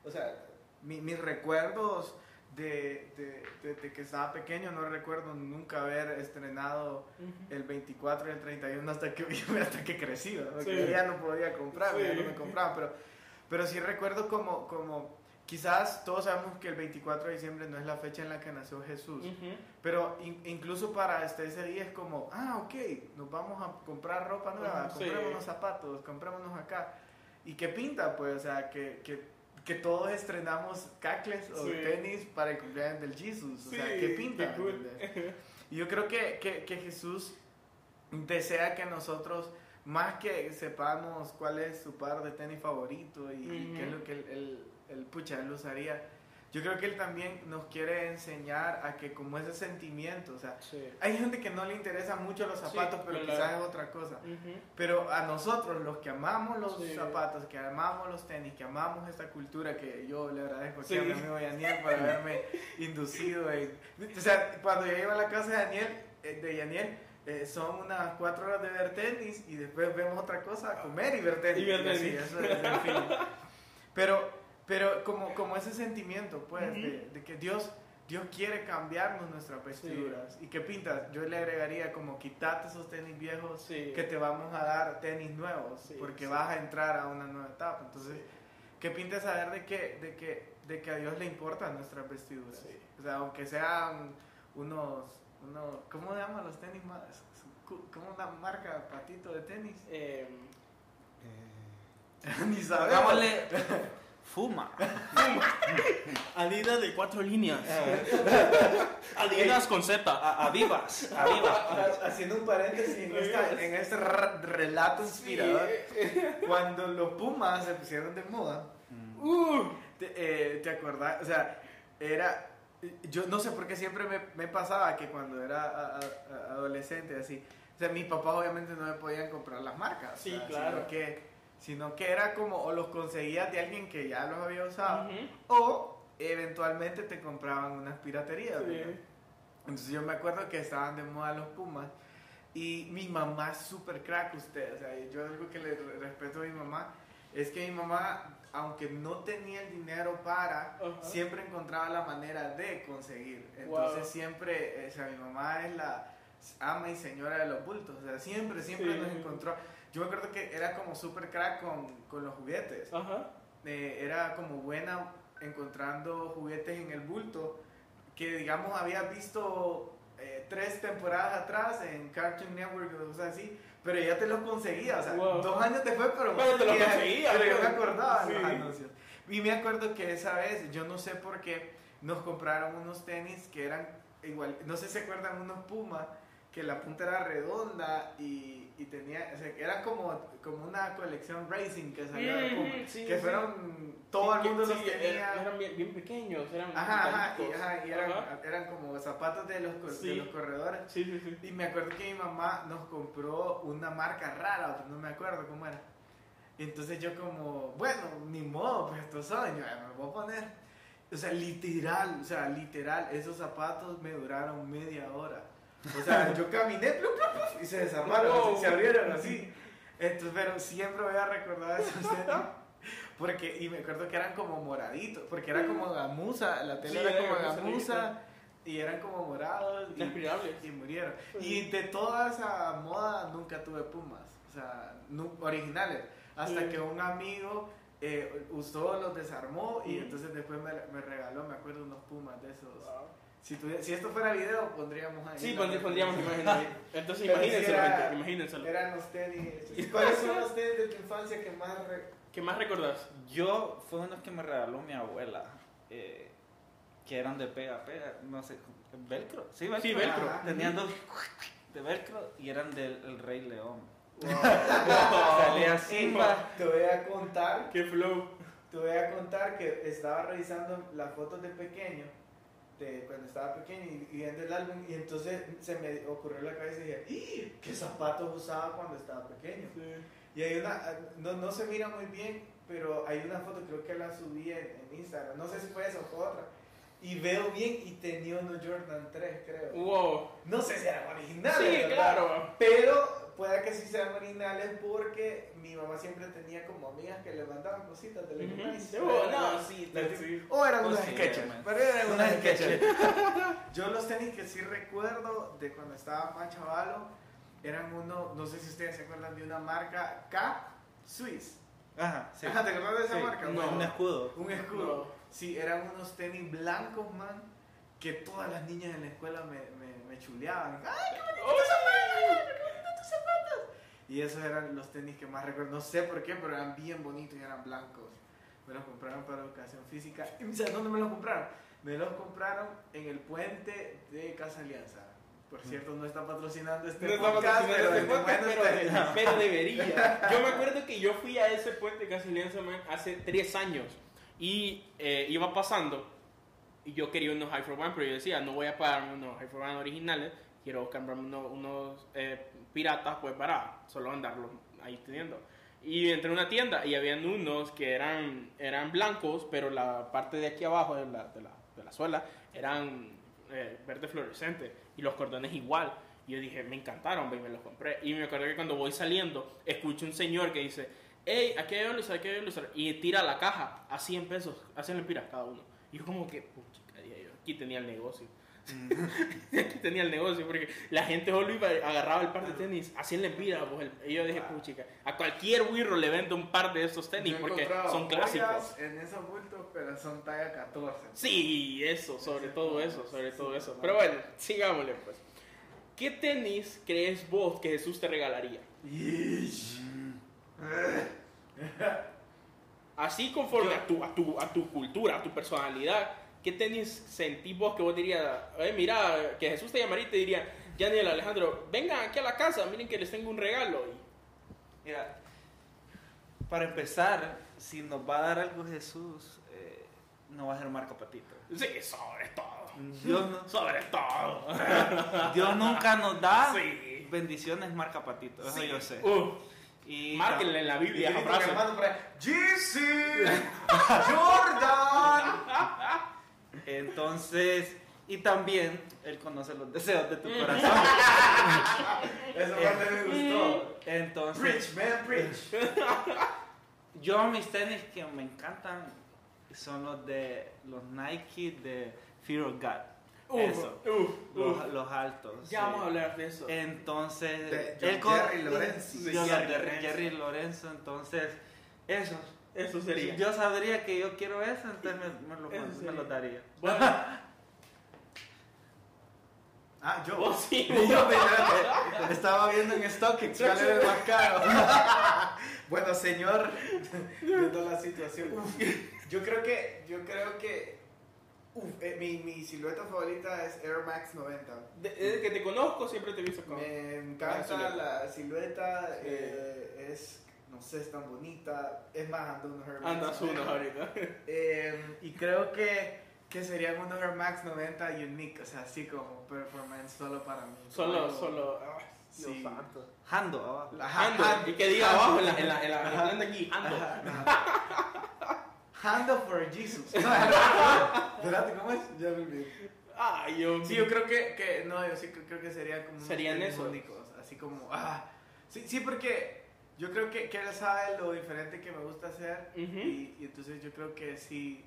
S5: O sea, mi- mis recuerdos de, de, de- de que estaba pequeño, no recuerdo nunca haber estrenado el 24 y el 31 hasta que, hasta que crecí,
S3: Sí.
S5: ya no podía comprar, ya
S3: Sí.
S5: no me compraban, pero, pero sí recuerdo como, como, quizás todos sabemos que el 24 de diciembre no es la fecha en la que nació Jesús, pero in- incluso para este, ese día es como, ah, ok, nos vamos a comprar ropa nueva,
S3: Ajá, sí.
S5: comprémonos zapatos, comprémonos acá. ¿Y qué pinta? Pues, o sea, que, que, que todos estrenamos cacles o
S3: Sí.
S5: tenis para el cumpleaños del Jesus. O sea, ¿qué pinta?
S3: qué cool.
S5: Y yo creo que, que, que Jesús desea que nosotros, más que sepamos cuál es su par de tenis favorito y, y qué es lo que él, él- él, pucha, él usaría, yo creo que él también nos quiere enseñar a que como ese sentimiento, o sea,
S3: Sí.
S5: hay gente que no le interesa mucho los zapatos,
S3: Sí,
S5: pero
S3: claro.
S5: quizás es otra cosa.
S3: Ujú.
S5: Pero a nosotros, los que amamos los
S3: Sí.
S5: zapatos, que amamos los tenis, que amamos esta cultura, que yo le agradezco aquí a mi amigo Daniel por haberme inducido en... O sea, cuando yo iba a la casa de Daniel, eh, de Daniel eh, son unas cuatro horas de ver tenis y después vemos otra cosa, comer y ver tenis.
S3: Y ver
S5: así,
S3: tenis.
S5: eso es el fin. Pero, pero como, como ese sentimiento, pues, de, de que Dios... Dios quiere cambiarnos nuestras vestiduras. ¿Y qué pintas? Yo le agregaría como quítate esos tenis viejos
S3: Sí.
S5: que te vamos a dar tenis nuevos
S3: Sí,
S5: porque
S3: sí.
S5: vas a entrar a una nueva etapa. Entonces,
S3: Sí.
S5: ¿qué pinta saber de que, de, que, de que a Dios le importan nuestras vestiduras?
S3: Sí.
S5: O sea, aunque sean unos, unos ¿cómo se llaman los tenis más? ¿Cómo una marca patito de tenis?
S3: Eh,
S5: Ni sabemos.
S4: Fuma.
S3: Adidas de cuatro líneas.
S5: Eh.
S3: Adidas con Z.
S4: A, a vivas, a vivas.
S5: Ha- Haciendo un paréntesis en, esta- en este r- relato inspirador, cuando los Pumas se pusieron de moda,
S3: Uh,
S5: ¿Te, eh, ¿te acordás? O sea, era... Yo no sé por qué siempre me, me pasaba que cuando era a- a- a- adolescente, así... O sea, mis papás obviamente no me podían comprar las marcas.
S3: Sí,
S5: o sea,
S3: claro.
S5: Sino que, sino que era como, o los conseguías de alguien que ya los había usado,
S3: ujú.
S5: o eventualmente te compraban unas piraterías.
S3: Sí.
S5: Entonces yo me acuerdo que estaban de moda los Pumas. Y mi mamá es súper crack usted. O sea, yo algo que le re- respeto a mi mamá es que mi mamá, aunque no tenía el dinero para,
S3: Ajá.
S5: siempre encontraba la manera de conseguir. Entonces
S3: Wow.
S5: siempre, o sea, mi mamá es la ama y señora de los bultos. O sea, siempre, siempre
S3: Sí.
S5: nos encontró. Yo me acuerdo que era como súper crack con, con los juguetes
S3: Ajá.
S5: eh, era como buena encontrando juguetes en el bulto que digamos había visto eh, tres temporadas atrás en Cartoon Network o cosas así pero ya te los conseguía o sea
S3: Wow.
S5: dos años después pero,
S3: Pero te los conseguía,
S5: pero yo me acordaba
S3: Sí.
S5: los anuncios y me acuerdo que esa vez yo no sé por qué nos compraron unos tenis que eran igual no sé si se acuerdan unos Puma que la punta era redonda y, y tenía, o sea, era como, como una colección racing que salió
S3: Mm, sí,
S5: que
S3: sí.
S5: fueron, todo el mundo los tenía.
S3: Eran, bien, bien pequeños, eran
S5: Ajá, ajá, y, ajá, y eran,
S3: Ajá.
S5: eran como zapatos de los, de los corredores. Y me acuerdo que mi mamá nos compró una marca rara, no me acuerdo cómo era. Y entonces yo como, bueno, ni modo, pues estos son, yo "Ah, me voy a poner. O sea, literal, o sea, literal, esos zapatos me duraron media hora. O sea, yo caminé y se desarmaron, así, se abrieron así. Entonces, pero siempre voy a recordar esos tenis. Porque, y me acuerdo que eran como moraditos, porque era como gamuza, la tela
S3: Sí,
S5: era como
S3: gamuza
S5: y eran como morados. y- y murieron. Y de toda esa moda nunca tuve pumas, o sea, originales. Hasta
S3: Sí.
S5: que un amigo eh, usó, los desarmó y entonces después me, me regaló, me acuerdo, unos pumas de esos.
S3: Wow.
S5: Si, tuviera- si esto fuera video, pondríamos ahí.
S3: Sí, pondríamos ahí. Entonces
S5: Pero
S3: imagínenselo,
S5: era-
S3: gente, imagínenselo.
S5: Eran los tenis. ¿Y cuáles son los tenis de tu infancia que más... re-
S3: ¿Qué más recordás?
S4: Yo, fue unos que me regaló mi abuela, eh, que eran de pega, pega, no sé, velcro. Sí, velcro.
S3: Sí, velcro.
S5: Ajá.
S4: Tenían dos de velcro y eran del el Rey León.
S3: Wow.
S4: Salía Simba.
S5: Te voy a contar
S3: ¡Qué flow!
S5: Te voy a contar que estaba revisando las fotos de pequeño, de cuando estaba pequeño y, y viendo el álbum, y entonces se me ocurrió la cabeza y dije, "¡Ih! ¿qué zapatos usaba cuando estaba pequeño? Y hay una, no, no se mira muy bien, pero hay una foto, creo que la subí en, en Instagram, no sé si fue esa o fue otra. Y veo bien y tenía unos Jordan 3, creo.
S3: Wow.
S5: No sé si eran originales.
S3: Sí,
S5: ¿verdad?
S3: claro.
S5: Pero puede que sí sean originales porque mi mamá siempre tenía como amigas que le mandaban cositas de Lego Nice.
S3: Oh, no, sí,
S5: La-
S3: sí.
S5: O eran unos
S4: Posiblemente.
S5: sketches. Pero eran unos sketches. Yo los tenis que sí recuerdo de cuando estaba más chavalo eran uno, no sé si ustedes se acuerdan de una marca K Swiss.
S4: Ajá, sí.
S5: Ajá, ¿te acuerdas de esa
S4: Sí,
S5: marca?
S4: un-
S5: Bueno,
S4: Un escudo.
S5: un escudo. Sí, eran unos tenis blancos, man, que todas las niñas en la escuela me, me, me chuleaban. ¡Ay, qué bonito tus zapatos! ¡Qué bonitos tus zapatos! Y esos eran los tenis que más recuerdo. No sé por qué, pero eran bien bonitos y eran blancos. Me los compraron para educación física. ¿Y sabes dónde me los compraron? Me los compraron en el puente de Casa Alianza. Por cierto, no está patrocinando este
S3: No está
S5: podcast,
S3: patrocinando
S5: pero
S3: este podcast, pero,
S5: tenis.
S3: pero debería. Yo me acuerdo que yo fui a ese puente de Casa Alianza man, hace tres años y eh, iba pasando y yo quería unos High for One, pero yo decía, no voy a pagarme unos High for One originales, quiero comprarme unos, unos, eh, piratas pues para solo andarlos ahí teniendo. Y entré a una tienda y habían unos que eran, eran blancos, pero la parte de aquí abajo de la, de la, de la suela eran eh, verde fluorescente y los cordones igual. Y yo dije, me encantaron, y me los compré. Y me acuerdo que cuando voy saliendo, escucho un señor que dice, hey, aquí hay Olizar, aquí hay Olizar", Y tira la caja a 100 pesos, a 100 lempiras cada uno. Y yo como que, dije yo, aquí tenía el negocio. aquí tenía el negocio, porque la gente solo iba, agarraba el par de tenis a 100 lempiras. Pues, el- y yo dije, puchica, a cualquier wirro le vendo un par de estos tenis
S5: Yo
S3: porque son clásicos.
S5: En esos bultos, pero son talla 14.
S3: Sí, eso, sobre todo eso, sobre todo eso. Pero bueno, sigámosle pues. ¿Qué tenis crees vos que Jesús te regalaría? Así conforme a tu, a, tu, a tu cultura, a tu personalidad, ¿qué tenis sentís vos que vos dirías, eh, mira, que Jesús te llamaría y te diría, Daniel Alejandro, vengan aquí a la casa, miren que les tengo un regalo?
S4: Mira, para empezar, si nos va a dar algo Jesús, eh, no va a ser marca patito.
S3: sí, sobre todo.
S4: Dios, no-
S3: Sobre todo.
S4: Dios nunca nos da
S3: Sí.
S4: bendiciones marca patito, eso
S3: Sí.
S4: yo sé.
S3: Uh,
S4: Y
S3: márquenle en la Biblia
S5: Jordan.
S4: entonces, y también Él conoce los deseos de tu corazón.
S5: Esa parte me gustó.
S4: Entonces,
S5: Preach, man, preach.
S4: yo mis tenis que me encantan son los de los Nike de Fear of God.
S3: Uf,
S4: Eso.
S3: uf,
S4: Los,
S3: uf.
S4: los altos.
S3: Ya
S4: sí.
S3: vamos a hablar de eso.
S4: Entonces,
S5: De
S4: él
S5: John
S4: con-
S5: Jerry Lorenzo.
S3: Jerry Lorenzo.
S4: Entonces, esos.
S3: Eso sería.
S4: Yo sabría que yo quiero eso, entonces me, me lo,
S3: Eso
S4: me
S3: sería.
S4: lo daría.
S3: Bueno,
S5: Ah, yo.
S3: vos sí.
S5: Yo me- estaba viendo en StockX cuál era el más caro. bueno, señor, viendo la situación. Uf, yo creo que, yo creo que, uf, eh, mi, mi silueta favorita es Air Max 90.
S3: De- Desde que te conozco siempre te he visto con...
S5: Me encanta
S3: silueta.
S5: la silueta,
S3: Sí.
S5: eh, es, no sé, es tan bonita. Es más, ando unos Air Max
S3: Andas
S5: 90.
S3: uno ahorita.
S5: Eh, y creo que, que serían unos Air Max 90 unique, o sea, así como performance solo para mí.
S3: Solo,
S5: Como-
S3: solo... Dios
S5: Sí.
S3: santo.
S4: Hando abajo.
S5: Ajá,
S3: Ando.
S5: hand-
S3: Y que diga
S5: hand-
S3: abajo en la, en la, en la, en la aquí. Ando.
S5: Handle for Jesus. Espérate, ¿cómo es? Ya me olvidé.
S3: Ay, yo...
S5: Sí, yo creo que, que no, yo sí creo- que sería como unos
S3: Serían esos.
S5: únicos, así como, ah, sí, sí, porque yo creo que, que él sabe lo diferente que me gusta hacer y, y entonces yo creo que sí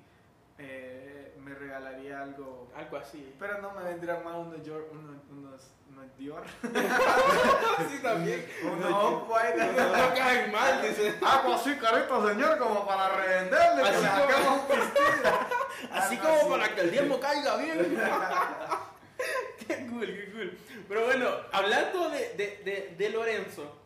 S5: eh, me regalaría algo,
S3: Algo así.
S5: pero no me vendrían más unos, Dior- unos, unos, unos Dior,
S3: sí, también. No,
S5: Off-White.
S3: no caen mal, dice.
S5: Algo así, carito, señor, como para revenderle,
S3: Así como-. Así como
S5: así.
S3: para que el diezmo caiga bien. qué cool, qué cool. Pero bueno, hablando de, de, de, de Lorenzo,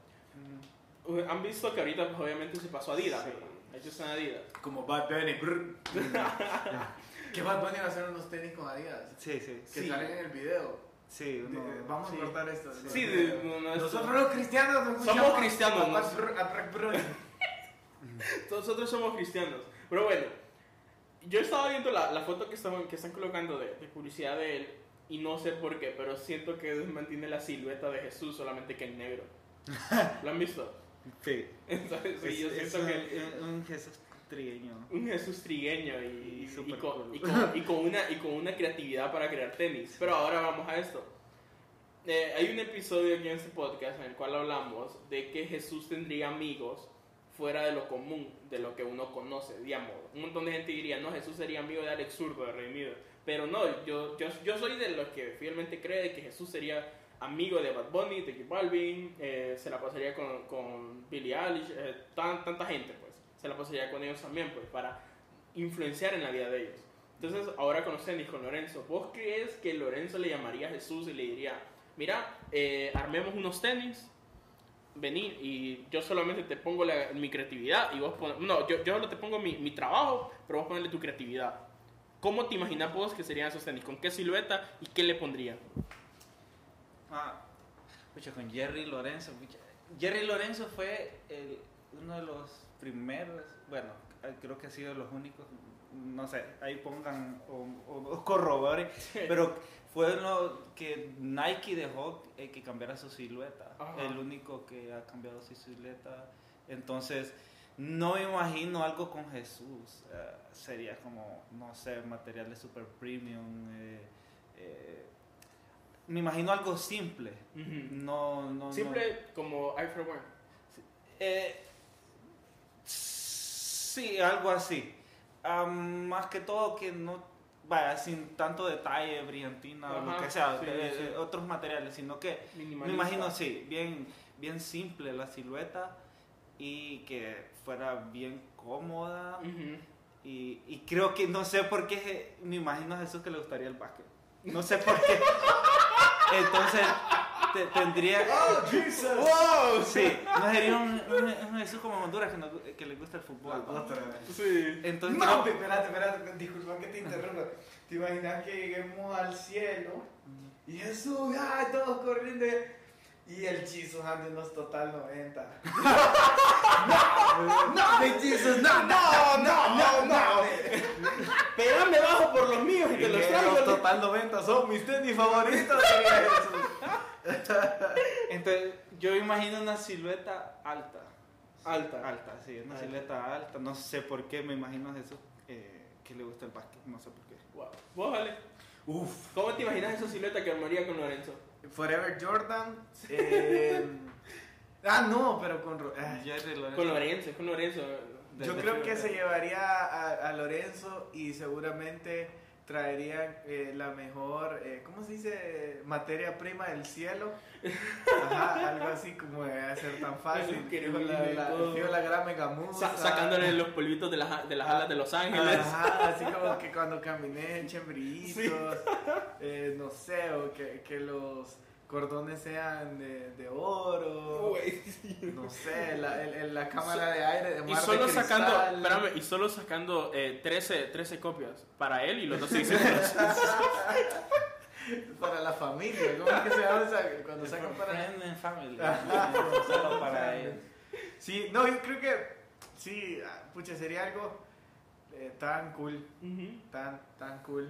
S3: han visto que ahorita pues, obviamente se pasó a Adidas.
S5: Sí.
S3: ¿verdad? Ellos son Adidas.
S5: Como Bad Bunny. que Bad Bunny va a hacer unos tenis con Adidas.
S4: Sí, sí.
S5: Que
S3: Sí.
S5: salen en el video.
S4: Sí,
S5: De-
S4: uno-
S5: vamos
S4: sí.
S5: a cortar esto.
S3: Sí, de- no, no,
S5: Nosotros los cristianos nos
S3: Somos cristianos. Nosotros somos cristianos. Pero bueno, yo estaba viendo la, la foto que están, que están colocando de, de publicidad de él y no sé por qué, pero siento que mantiene la silueta de Jesús solamente que en negro. ¿Lo han visto?
S4: Sí.
S3: Entonces,
S4: Es-
S3: yo
S4: es
S3: siento
S4: un,
S3: que
S4: un Jesús trigueño.
S3: un Jesús trigueño y,
S4: Y
S3: y con,
S4: cool.
S3: y con- y con una, y con una creatividad para crear tenis. Pero ahora vamos a esto. Eh, hay un episodio aquí en este podcast en el cual hablamos de que Jesús tendría amigos fuera de lo común, de lo que uno conoce, digamos. Un montón de gente diría, no, Jesús sería amigo de Alex Zurdo, de Redimido. Pero no, yo, yo, yo soy de los que fielmente cree de que Jesús sería amigo de Bad Bunny, de J Balvin, se la pasaría con, con Billie Eilish, eh, tan- tanta gente, pues. Se la pasaría con ellos también, pues, para influenciar en la vida de ellos. Entonces, ahora con los tenis, con Lorenzo, ¿vos crees que Lorenzo le llamaría a Jesús y le diría, mira, eh, armemos unos tenis, vení y yo solamente te pongo mi creatividad y vos pon- no, yo, yo solo te pongo mi, mi trabajo, pero vos ponle tu creatividad. ¿Cómo te imaginas vos que serían esos tenis? ¿Con qué silueta y qué le pondrían?
S4: Ah, pucha, con Jerry Lorenzo. pucha. Jerry Lorenzo fue el- uno de los primeros, bueno, eh, creo que ha sido de los únicos, no sé, ahí pongan o, o- o corroboren, pero fue lo que Nike dejó eh, que cambiara su silueta.
S3: Ajá.
S4: El único que ha cambiado su silueta. Entonces, no me imagino algo con Jesús. eh, sería como, no sé, materiales super premium. eh, eh, me imagino algo simple. No, no, no.
S3: Simple como I for One.
S4: Eh, sí, algo así. Más que todo que no vaya sin tanto detalle, brillantina o lo que sea,
S3: sí,
S4: eh,
S3: sí.
S4: eh, otros materiales, sino que me imagino sí, bien, bien simple la silueta y que fuera bien cómoda y, y creo que no sé por qué me imagino a Jesús que le gustaría el básquet. No sé por qué. Entonces te- tendría.
S5: ¡Oh, Jesus!
S4: ¡Wow! Sí, no sería un, un- un Jesús como Honduras que, no- que le gusta el fútbol. ¿no?
S5: Otra vez.
S3: Sí.
S4: Entonces,
S5: No,
S4: creo-
S5: espérate, espérate, disculpa que te interrumpa. ¿Te imaginas que lleguemos al cielo y Jesús, ¡ay, todos corriendo! Y el Jesus dándonos total 90. no, no, de Jesus, no, no, no, no, no.
S3: Pégame bajo por los míos y te los traigo.
S5: los total 90 son mis tenis favoritos.
S4: entonces, yo imagino una silueta alta.
S3: Alta.
S4: Alta, sí, una
S3: Alta.
S4: silueta alta. No sé por qué me imagino a Jesús eh, que le gusta el básquet. No sé por qué.
S3: Wow. ¿Vos, vale?
S5: Uf.
S3: ¿Cómo te imaginas esa silueta que armaría con Lorenzo?
S5: Forever Jordan. eh, ah, no, pero con. Ah,
S4: Lorenzo.
S3: Con Lorenzo, con Lorenzo.
S5: Yo creo que se llevaría a, a Lorenzo y seguramente traerían eh, la mejor, eh, ¿cómo se dice? Materia prima del cielo. Ajá, algo así como de ser tan fácil. Fijo la, la,
S3: todo.
S5: fijo la gran megamusa.
S3: Sa- sacándole los polvitos de las, de las alas de Los Ángeles.
S5: Ajá, así como que cuando caminé en chembritos, eh, no sé, o que, que los cordones sean de, de oro.
S3: Güey.
S5: No sé, la, el- el- la cámara de aire de
S3: Y
S5: mar
S3: solo
S5: de
S3: sacando, espérame, y solo sacando eh, 13, 13 copias para él y los dos discípulos.
S5: Para la familia, ¿cómo es que se llama? Cuando sacan para...
S4: Friend and family. Solo para ellos.
S5: Sí, no, yo creo que sí, ah, pucha, sería algo eh, tan cool,
S3: Ujú.
S5: tan, tan cool.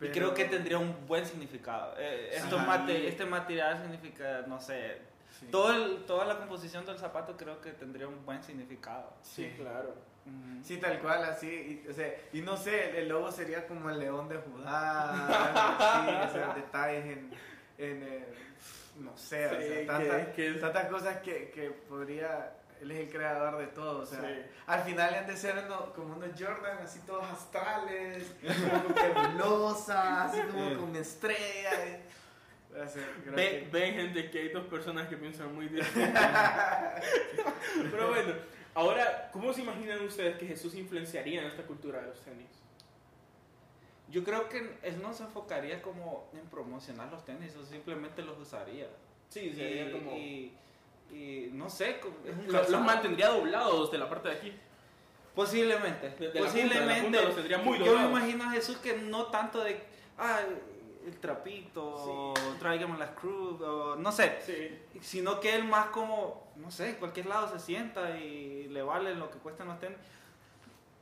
S4: Y creo que tendría un buen significado. Eh, mate- este material significa, no sé,
S5: Sí.
S4: todo el- toda la composición del zapato creo que tendría un buen significado.
S3: Sí, claro.
S5: Sí, tal cual, así, y, o sea, y no sé, el, logo sería como el león de Judá, así, o sea, detalles en, en eh, no sé, o sea,
S3: que-
S5: tantas,
S3: que-
S5: tantas cosas que, que podría, él es el creador de todo, o sea,
S3: Sí.
S5: al final han de ser uno- como unos Jordan, así todos astrales, como que nebulosa, así como con estrellas, que-
S3: Ven, gente, que hay dos personas que piensan muy distinto. Pero bueno, ahora, ¿cómo se imaginan ustedes que Jesús influenciaría en esta cultura de los tenis?
S4: Yo creo que él no se enfocaría como en promocionar los tenis, o simplemente los usaría.
S3: Sí,
S4: Y,
S3: sería como...
S4: y- y no sé,
S3: Lo- los
S4: calzado.
S3: mantendría doblados de la parte de aquí.
S4: Posiblemente.
S3: De- de punta,
S4: posiblemente.
S3: punta muy
S4: yo me imagino a Jesús que no tanto de, ah, el trapito, o tráigame las cruz, o no sé,
S3: Sí.
S4: sino que él más como, no sé, cualquier lado se sienta y le vale lo que cuestan los tenis.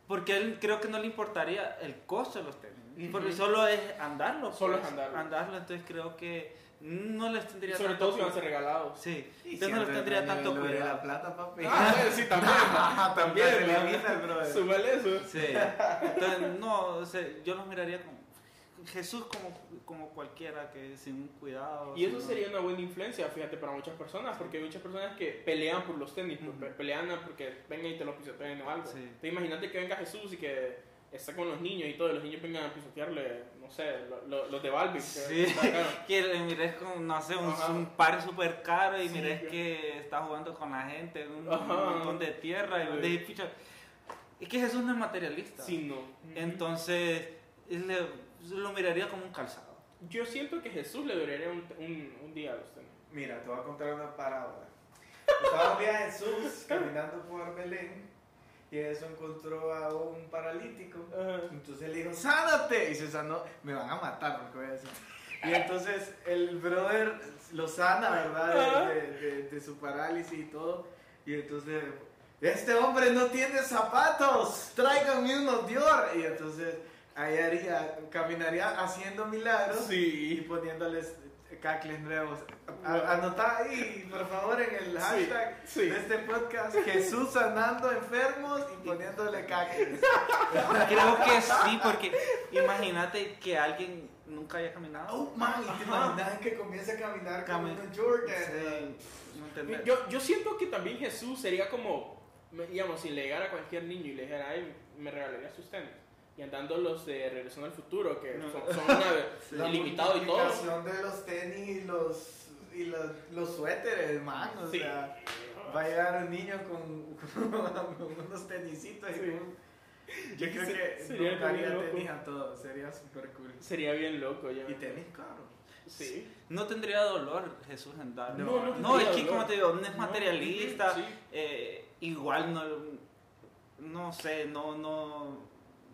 S4: Porque él creo que no le importaría el costo de los tenis.
S3: Ujú.
S4: Porque solo es andarlo.
S3: Solo
S4: pues,
S3: es andarlo.
S4: Andarlo, entonces creo que no les tendría
S3: Sobre
S4: tanto
S3: todo si van a ser regalados.
S4: Sí,
S5: Y
S4: entonces no les tendría tanto cuidado.
S5: la plata, papi.
S3: Ah, sí, también.
S5: También,
S3: también. Súmale eso.
S4: Sí, entonces no, o sea, yo los miraría como Jesús como, como cualquiera que sin un cuidado.
S3: Y eso sería una buena influencia, fíjate, para muchas personas, porque hay muchas personas que pelean por los tenis, pues,
S4: Ujú.
S3: pe- pelean porque vengan y te los pisoteen o algo.
S4: Sí.
S3: Entonces, imagínate que venga Jesús y que está con los niños y todo, y los niños vengan a pisotearle, no sé, lo- lo- los de Balbi.
S4: Sí, que mires con, no sé, un, un par súper caro y
S3: Sí,
S4: mires
S3: que-
S4: que está jugando con la gente en un
S3: Ajá.
S4: montón de tierra y de picha. Es que Jesús no es materialista.
S3: Sí, no.
S4: Entonces, le- lo miraría como un calzado.
S3: Yo siento que Jesús le duraría un, un, un día a los tenis.
S5: Mira, te voy a contar una parábola. Estaba un día Jesús caminando por Belén y eso encontró a un paralítico. Entonces le dijo, sánate. Y se sanó. Me van a matar porque voy a decir. Y entonces el brother lo sana, ¿verdad? De, de- de- de su parálisis y todo. Y entonces, este hombre no tiene zapatos. Tráiganme unos Dior. Y entonces ahí haría, caminaría haciendo milagros y
S3: Sí.
S5: poniéndoles cacles nuevos. A- Anotá ahí, por favor, en el hashtag
S3: sí.
S5: de este podcast, Jesús sanando enfermos y poniéndole cacles.
S4: Creo que sí, porque imagínate que alguien nunca haya caminado.
S5: Oh, man, ¿y te imaginas que comience a caminar como Jordan?
S4: Sí, no.
S3: Yo, yo siento que también Jesús sería como, digamos, si le llegara a cualquier niño y le dijera, ay, me regalaría sus tenis. Y andando los de Regresando al Futuro, que
S4: No.
S3: son, son una,
S5: La
S3: ilimitado y todo.
S5: multiplicación de los tenis los, y los, los suéteres, man. O
S3: Sí.
S5: sea, va a llegar un niño con, con unos tenisitos. y
S3: Sí.
S5: con- yo creo que
S3: Sería
S5: nunca haría
S3: bien loco.
S5: tenis a todo. Sería súper cool.
S3: Sería bien loco. Ya.
S5: Y tenis caro.
S3: Sí.
S4: No tendría dolor Jesús en dar.
S5: No,
S4: No,
S5: no
S4: es que
S3: dolor.
S4: como te digo, no es
S3: No,
S4: materialista.
S3: sí.
S4: eh, igual no, no sé, no, no,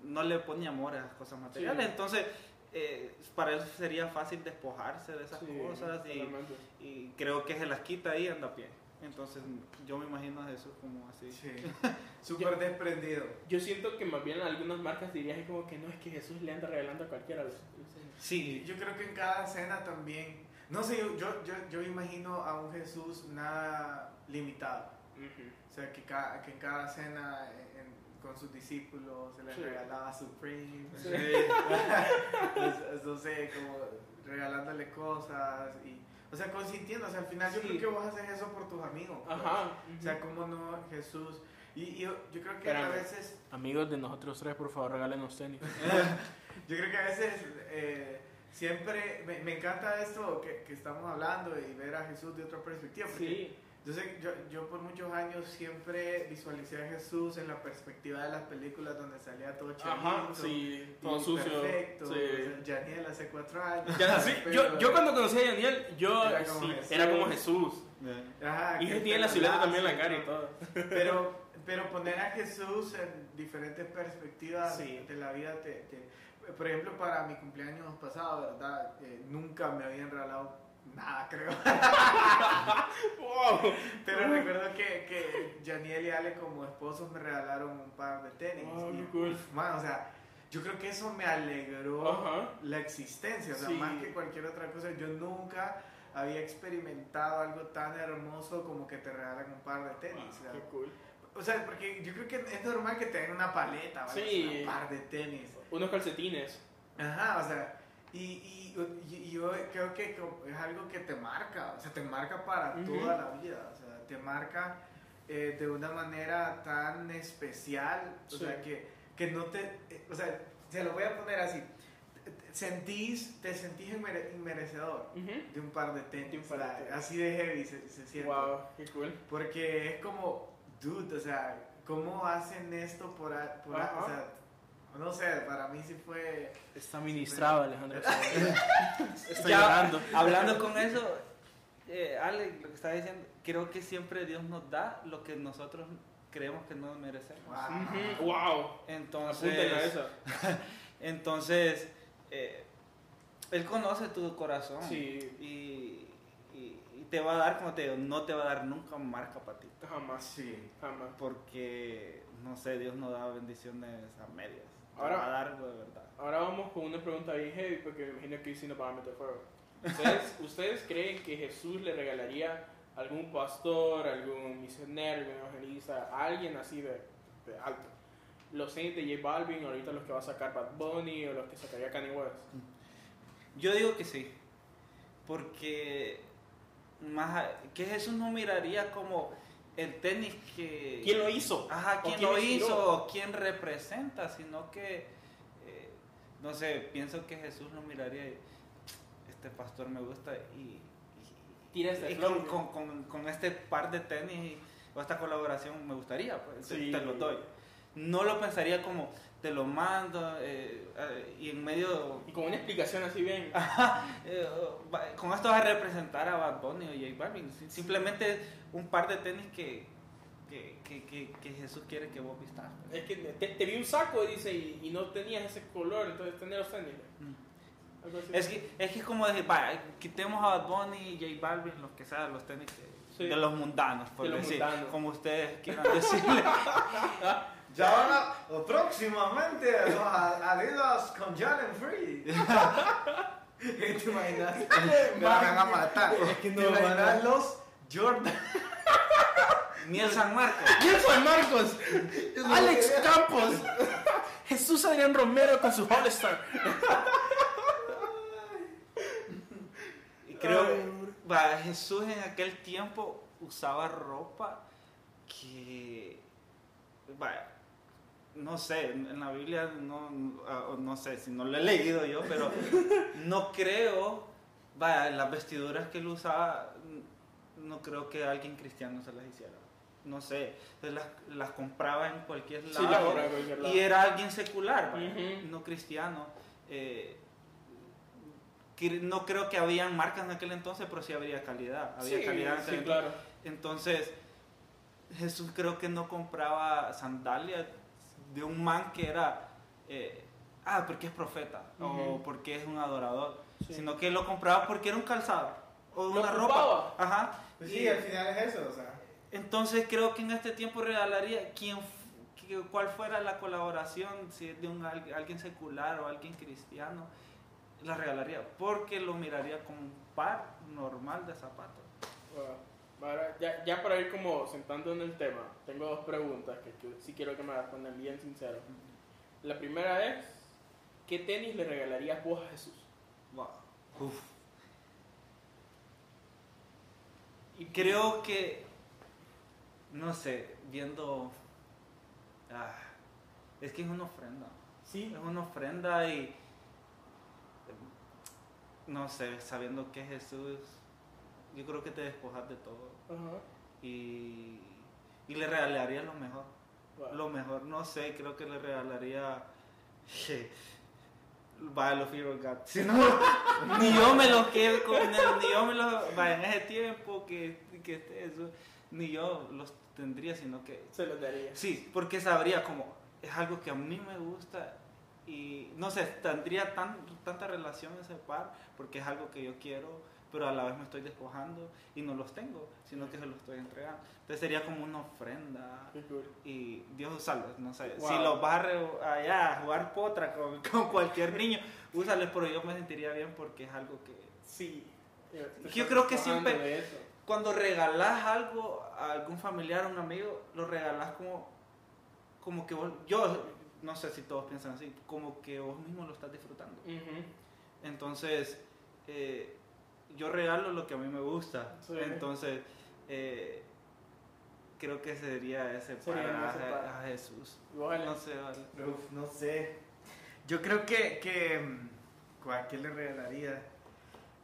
S4: no le pone amor a las cosas materiales.
S3: Sí.
S4: Entonces, eh, para él sería fácil despojarse de esas
S3: Sí,
S4: cosas y, y creo que se las quita ahí y anda a pie. Entonces, yo me imagino a Jesús como así.
S5: Sí. Súper desprendido.
S3: Yo siento que más bien algunas marcas dirían es como que no, es que Jesús le anda regalando a cualquiera los.
S4: Sí,
S5: Yo creo que en cada escena también. No sé, yo, yo, yo, yo imagino a un Jesús nada limitado.
S3: Ujú.
S5: O sea, que, ca- que en cada cena en- con sus discípulos se les
S3: Sí.
S5: regalaba Supreme.
S3: Sí.
S5: Pues, no sé, como regalándole cosas. y O sea, consintiendo. O sea, al final yo creo que vos haces eso por tus amigos. pues.
S3: Ajá.
S5: O sea, cómo no, Jesús. Y, y yo, yo creo que
S3: Espérame.
S5: a veces.
S3: Amigos de nosotros tres, por favor, regálenos tenis.
S5: Yo creo que a veces eh, siempre me, me encanta esto que, que estamos hablando y ver a Jesús de otra perspectiva. Porque
S3: Sí.
S5: Yo, sé, yo, yo por muchos años siempre visualicé a Jesús en la perspectiva de las películas donde salía todo chavito.
S3: Ajá, sí. Todo sucio.
S5: Perfecto.
S3: Sí.
S5: o sea, Janiel hace cuatro años.
S3: Ya, sí, yo, yo cuando conocí a Daniel, yo
S5: Era como
S3: sí,
S5: Jesús.
S3: era como Jesús.
S5: Ajá,
S3: Y tiene la silueta también en la cara y
S5: todo. Pero, pero poner a Jesús en diferentes perspectivas de la vida te, te- Por ejemplo, para mi cumpleaños pasado, ¿verdad? Eh, nunca me habían regalado nada, creo.
S3: Wow.
S5: Pero recuerdo que, que Janiel y Ale como esposos me regalaron un par de tenis.
S3: Wow,
S5: y,
S3: cool.
S5: man, o sea, yo creo que eso me alegró
S3: Ajá.
S5: la existencia. O sea,
S3: Sí.
S5: más que cualquier otra cosa, yo nunca había experimentado algo tan hermoso como que te regalan un par de tenis. o sea,
S3: Qué cool.
S5: o sea, porque yo creo que es normal que te den una paleta, ¿vale?
S3: Sí.
S5: un par de tenis.
S3: Unos calcetines.
S5: Ajá, o sea, y, y, y- yo creo que es algo que te marca, o sea, te marca para
S3: Ujú.
S5: toda la vida, o sea, te marca eh, de una manera tan especial, o
S3: Sí.
S5: sea, que, que no te, eh, o sea, se lo voy a poner así, te- sentís, te sentís inmere- inmerecedor de un par de tenis,
S3: De un par de
S5: o sea,
S3: tenis.
S5: así de heavy se, se siente.
S3: Wow, qué cool.
S5: Porque es como, dude, o sea, ¿cómo hacen esto por, por a-
S3: Ajá.
S5: o sea, no sé, para mí sí fue...
S3: Está ministrado, Alejandro.
S4: Ya,
S3: llorando.
S4: Hablando con eso, eh, Ale, lo que estaba diciendo, creo que siempre Dios nos da lo que nosotros creemos que no merecemos.
S5: Wow.
S3: Wow.
S4: Entonces,
S3: a eso.
S4: entonces eh, Él conoce tu corazón
S3: Sí.
S4: y, y- y te va a dar, como te digo, no te va a dar nunca un marca para ti.
S3: Jamás.
S5: Sí.
S3: Jamás.
S4: Porque, no sé, Dios no da bendiciones a medias.
S3: Ahora-
S4: va a dar de verdad.
S3: Ahora vamos con una pregunta bien heavy porque me imagino que sí nos van a meter fuego. ¿Ustedes, ¿Ustedes creen que Jesús le regalaría algún pastor, algún misionero, algún evangelista, a alguien así de, de alto? Los tenis de J Balvin, ahorita los que va a sacar Bad Bunny o los que sacaría Kanye West.
S4: Yo digo que sí. Porque más que Jesús no miraría como el tenis que...
S3: ¿Quién lo hizo?
S4: Ajá,
S3: ¿O
S4: quién
S3: quién
S4: lo
S3: inspiró?
S4: hizo, o quién representa, sino que, eh, no sé, pienso que Jesús lo miraría y este pastor me gusta y, y- con, con- con- con este par de tenis o esta colaboración me gustaría, pues, te, lo doy. No lo pensaría como, te lo mando eh, eh, y en medio
S3: Y con una explicación así bien.
S4: Eh, con esto vas a representar a Bad Bunny o J Balvin. Si- Simplemente un par de tenis que, que, que, que- que Jesús quiere que vos vistas.
S3: Es que te, te vi un saco, dice, y, y no tenías ese color, entonces tenés los tenis.
S4: Mm.
S3: Algo así.
S4: Es que es que es como decir, vaya, quitemos a Bad Bunny y J Balvin, los que sean los tenis que-
S3: Sí.
S4: de los mundanos, por
S3: De los
S4: decir,
S3: mundanos.
S4: como ustedes quieran decirle.
S5: Ya van a, o próximamente a- Adidas con Jalen Free. ¿Te imaginas? Me van a matar. ¿Te imaginas los Jordan?
S4: Miel San Marcos.
S3: San Marcos, Alex Campos, Jesús Adrián Romero con su All-Star.
S4: Y creo va, Jesús en aquel tiempo usaba ropa que no sé, en la Biblia no, ah, no sé si no lo he leído yo, pero no creo, vaya, las vestiduras que él usaba, no creo que alguien cristiano se las hiciera. No sé, entonces las, las compraba en cualquier lado
S3: Sí, la
S4: y era alguien secular, vaya, no cristiano. eh, no creo que habían marcas en aquel entonces, pero sí habría calidad. Había
S3: Sí,
S4: calidad en
S3: sí, claro.
S4: entonces, Jesús creo que no compraba sandalias de un man que era, eh, ah, porque es profeta o porque es un adorador,
S3: Sí.
S4: sino que lo compraba porque era un calzado o una ropa. Ajá.
S5: Pues
S4: Y
S5: sí, al final es eso, o sea.
S4: entonces creo que en este tiempo regalaría que- cuál fuera la colaboración, si es de un, al- alguien secular o alguien cristiano, la regalaría porque lo miraría como un par normal de zapatos.
S3: Bueno, ahora, ya, ya para ir como sentando en el tema, tengo dos preguntas que, que sí quiero que me respondan bien sincero. La primera es, ¿qué tenis le regalarías vos a Jesús?
S4: Wow. Uf. Y creo que, no sé, viendo... ah, es que es una ofrenda.
S3: Sí.
S4: Es una ofrenda y... No sé, sabiendo que es Jesús, yo creo que te despojas de todo.
S3: Ajá.
S4: Y, y le regalaría lo mejor.
S3: Wow.
S4: Lo mejor, no sé, creo que le regalaría. Vaya, los Fear God. Si no, ni yo me lo quedo con él, ni yo me los. En ese tiempo que, que esté eso, ni yo los tendría, sino que.
S3: Se los daría.
S4: Sí, porque sabría como es algo que a mí me gusta y no sé, tendría tan, tanta relación ese par porque es algo que yo quiero, pero a la vez me estoy despojando y no los tengo, sino que se los estoy entregando. Entonces sería como una ofrenda y Dios usarlos, no sé.
S3: Wow.
S4: Si los vas a allá a jugar potra con, con cualquier niño, úsalos, pero yo me sentiría bien porque es algo que...
S3: Sí.
S4: Yo creo que siempre-. Cuando regalás algo a algún familiar o un amigo, lo regalás como, como que vos, yo no sé si todos piensan así, como que vos mismo lo estás disfrutando.
S3: Ujú.
S4: Entonces, eh, yo regalo lo que a mí me gusta.
S3: Sí.
S4: Entonces, eh, creo que sería ese
S3: Sería
S4: para
S3: ese
S4: a, Jesús. No sé, vale.
S5: Uf, no sé. Yo creo que, que mm, ¿a qué le regalaría?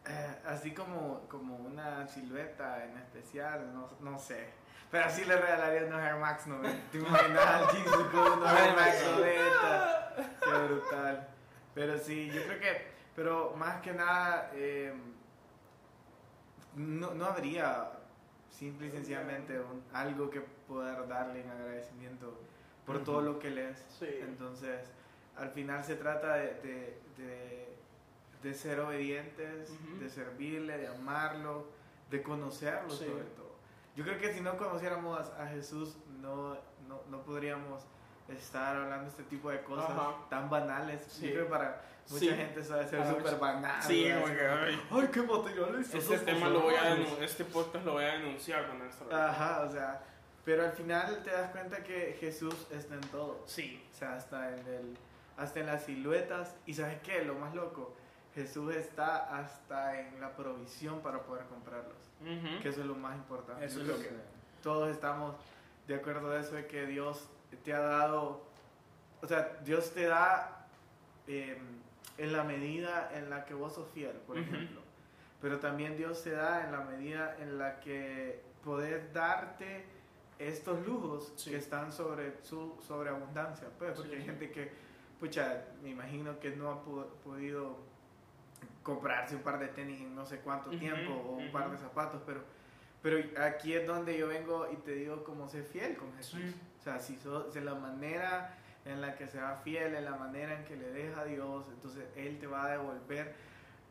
S5: Eh, así como, como una silueta en especial, no, no sé. Pero así le regalaría unos Air Max 90. ¿Te imaginas al con unos Air Max 90? Qué brutal. Pero sí, yo creo que, pero más que nada, eh, no, no habría simple y sencillamente un- algo que poder darle en agradecimiento por todo lo que él es.
S3: Sí.
S5: Entonces, al final se trata de, de, de- de ser obedientes, de servirle, de amarlo, de conocerlo
S3: Sí.
S5: sobre todo. Yo creo que si no conociéramos a, a Jesús, no, no, no podríamos estar hablando este tipo de cosas
S3: Ajá.
S5: tan banales.
S3: Sí.
S5: Yo creo que para, Mucha
S3: Sí.
S5: gente sabe ser
S3: Ah,
S5: súper banal.
S3: sí, como,
S5: ay, qué materialista.
S3: Este
S5: sos,
S3: tema lo voy a
S5: favor".
S3: denun- este podcast lo voy a denunciar con esto.
S5: Ajá, o sea, pero al final te das cuenta que Jesús está en todo.
S3: Sí.
S5: O sea, hasta en, el, hasta en las siluetas. Y ¿sabes qué? Lo más loco, Jesús está hasta en la provisión para poder comprarlos.
S3: Ujú.
S5: Que eso es lo más importante.
S3: Eso es lo
S5: que
S3: que-
S5: todos estamos de acuerdo de eso, de que Dios te ha dado, o sea, Dios te da eh, en la medida en la que vos sos fiel, por
S3: Ujú.
S5: ejemplo. Pero también Dios te da en la medida en la que podés darte estos lujos
S3: Sí.
S5: que están sobre su sobreabundancia. Pues, porque
S3: Sí,
S5: hay
S3: sí.
S5: gente que, pucha, me imagino que no ha podido comprarse un par de tenis en no sé cuánto
S3: Ujú,
S5: tiempo o un
S3: ujú.
S5: par de zapatos, pero, pero aquí es donde yo vengo y te digo cómo ser fiel con Jesús. O sea, si sos, en la manera en la que se va fiel, en la manera en que le deja a Dios, entonces Él te va a devolver.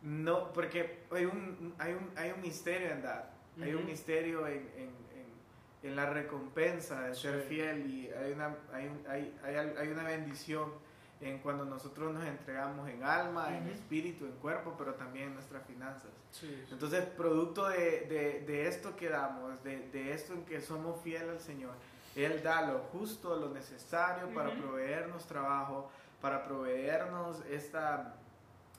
S5: No, porque hay un, hay un, hay un misterio en dar, hay un misterio en, en, en, en la recompensa de ser
S3: Sí.
S5: fiel y hay una, hay, un- hay, hay, hay una bendición en cuando nosotros nos entregamos en alma, en
S3: Ujú.
S5: espíritu, en cuerpo, pero también en nuestras finanzas.
S3: Sí.
S5: Entonces, producto de, de, de esto que damos, de, de esto en que somos fieles al Señor, Él da lo justo, lo necesario para proveernos trabajo, para proveernos esta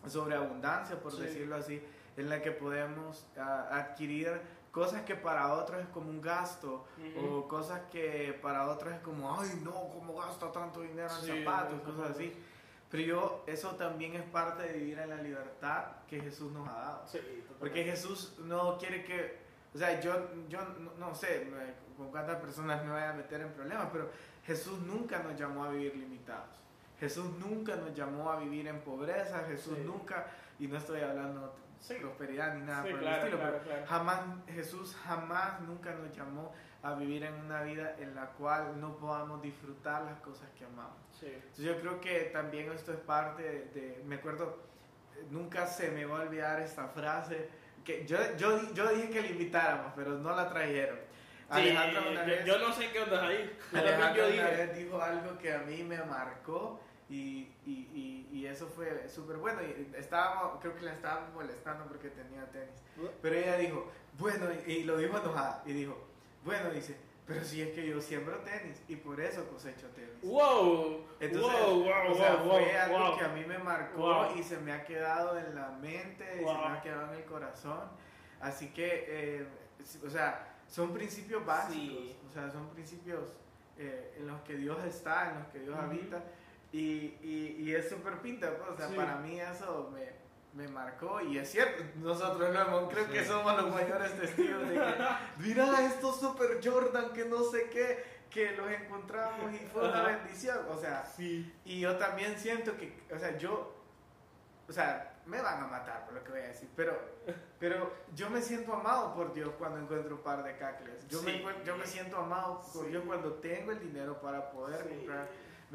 S5: sobreabundancia, por
S3: Sí.
S5: decirlo así, en la que podemos ah, adquirir cosas que para otros es como un gasto
S3: Ujú.
S5: o cosas que para otros es como, ay no, ¿cómo gasta tanto dinero en
S3: Sí,
S5: zapatos? Cosas así. Pero yo, eso también es parte de vivir en la libertad que Jesús nos ha dado.
S3: Sí,
S5: Porque Jesús no quiere que, o sea, yo, yo no, no sé me- con cuántas personas me voy a meter en problemas, pero Jesús nunca nos llamó a vivir limitados. Jesús nunca nos llamó a vivir en pobreza, Jesús
S3: Sí.
S5: nunca, y no estoy hablando de prosperidad ni nada
S3: Sí,
S5: por
S3: claro,
S5: el estilo,
S3: claro,
S5: pero
S3: claro.
S5: jamás, Jesús jamás nunca nos llamó a vivir en una vida en la cual no podamos disfrutar las cosas que amamos.
S3: Sí.
S5: Entonces yo creo que también esto es parte de, de- me acuerdo, nunca se me va a olvidar esta frase, que yo, yo, yo dije que la invitáramos, pero no la trajeron.
S3: Sí,
S5: Alejandra una
S3: yo,
S5: vez,
S3: yo no sé qué onda ahí.
S5: Alejandra
S3: yo
S5: una vez dijo algo que a mí me marcó y, y, y, y eso fue súper bueno. Y estábamos, creo que la estábamos molestando porque tenía tenis. Pero ella dijo, bueno, y, lo dijo enojada, y dijo, bueno, dice, pero si es que yo siembro tenis y por eso cosecho tenis.
S3: Wow,
S5: Entonces,
S3: wow, wow,
S5: o sea,
S3: wow,
S5: fue algo que a mí me marcó y se me ha quedado en la mente y se me ha quedado en el corazón. Así que, eh, o sea, son principios básicos,
S3: Sí.
S5: o sea, son principios eh, en los que Dios está, en los que Dios
S3: Ujú.
S5: habita. Y, y, y es súper pinta, pues, o sea,
S3: Sí.
S5: para mí eso me, me marcó y es cierto, nosotros lo hemos, creo que
S4: Sí.
S5: somos los mayores testigos de que, mira estos Super Jordan que no sé qué, que los encontramos y fue una bendición, o sea,
S3: Sí.
S5: y yo también siento que, o sea, yo, o sea, me van a matar por lo que voy a decir, pero, pero yo me siento amado por Dios cuando encuentro un par de cacles. Yo, me,
S3: Sí.
S5: encuent- yo me siento amado por
S3: Sí.
S5: Dios cuando tengo el dinero para poder
S3: Sí.
S5: comprarme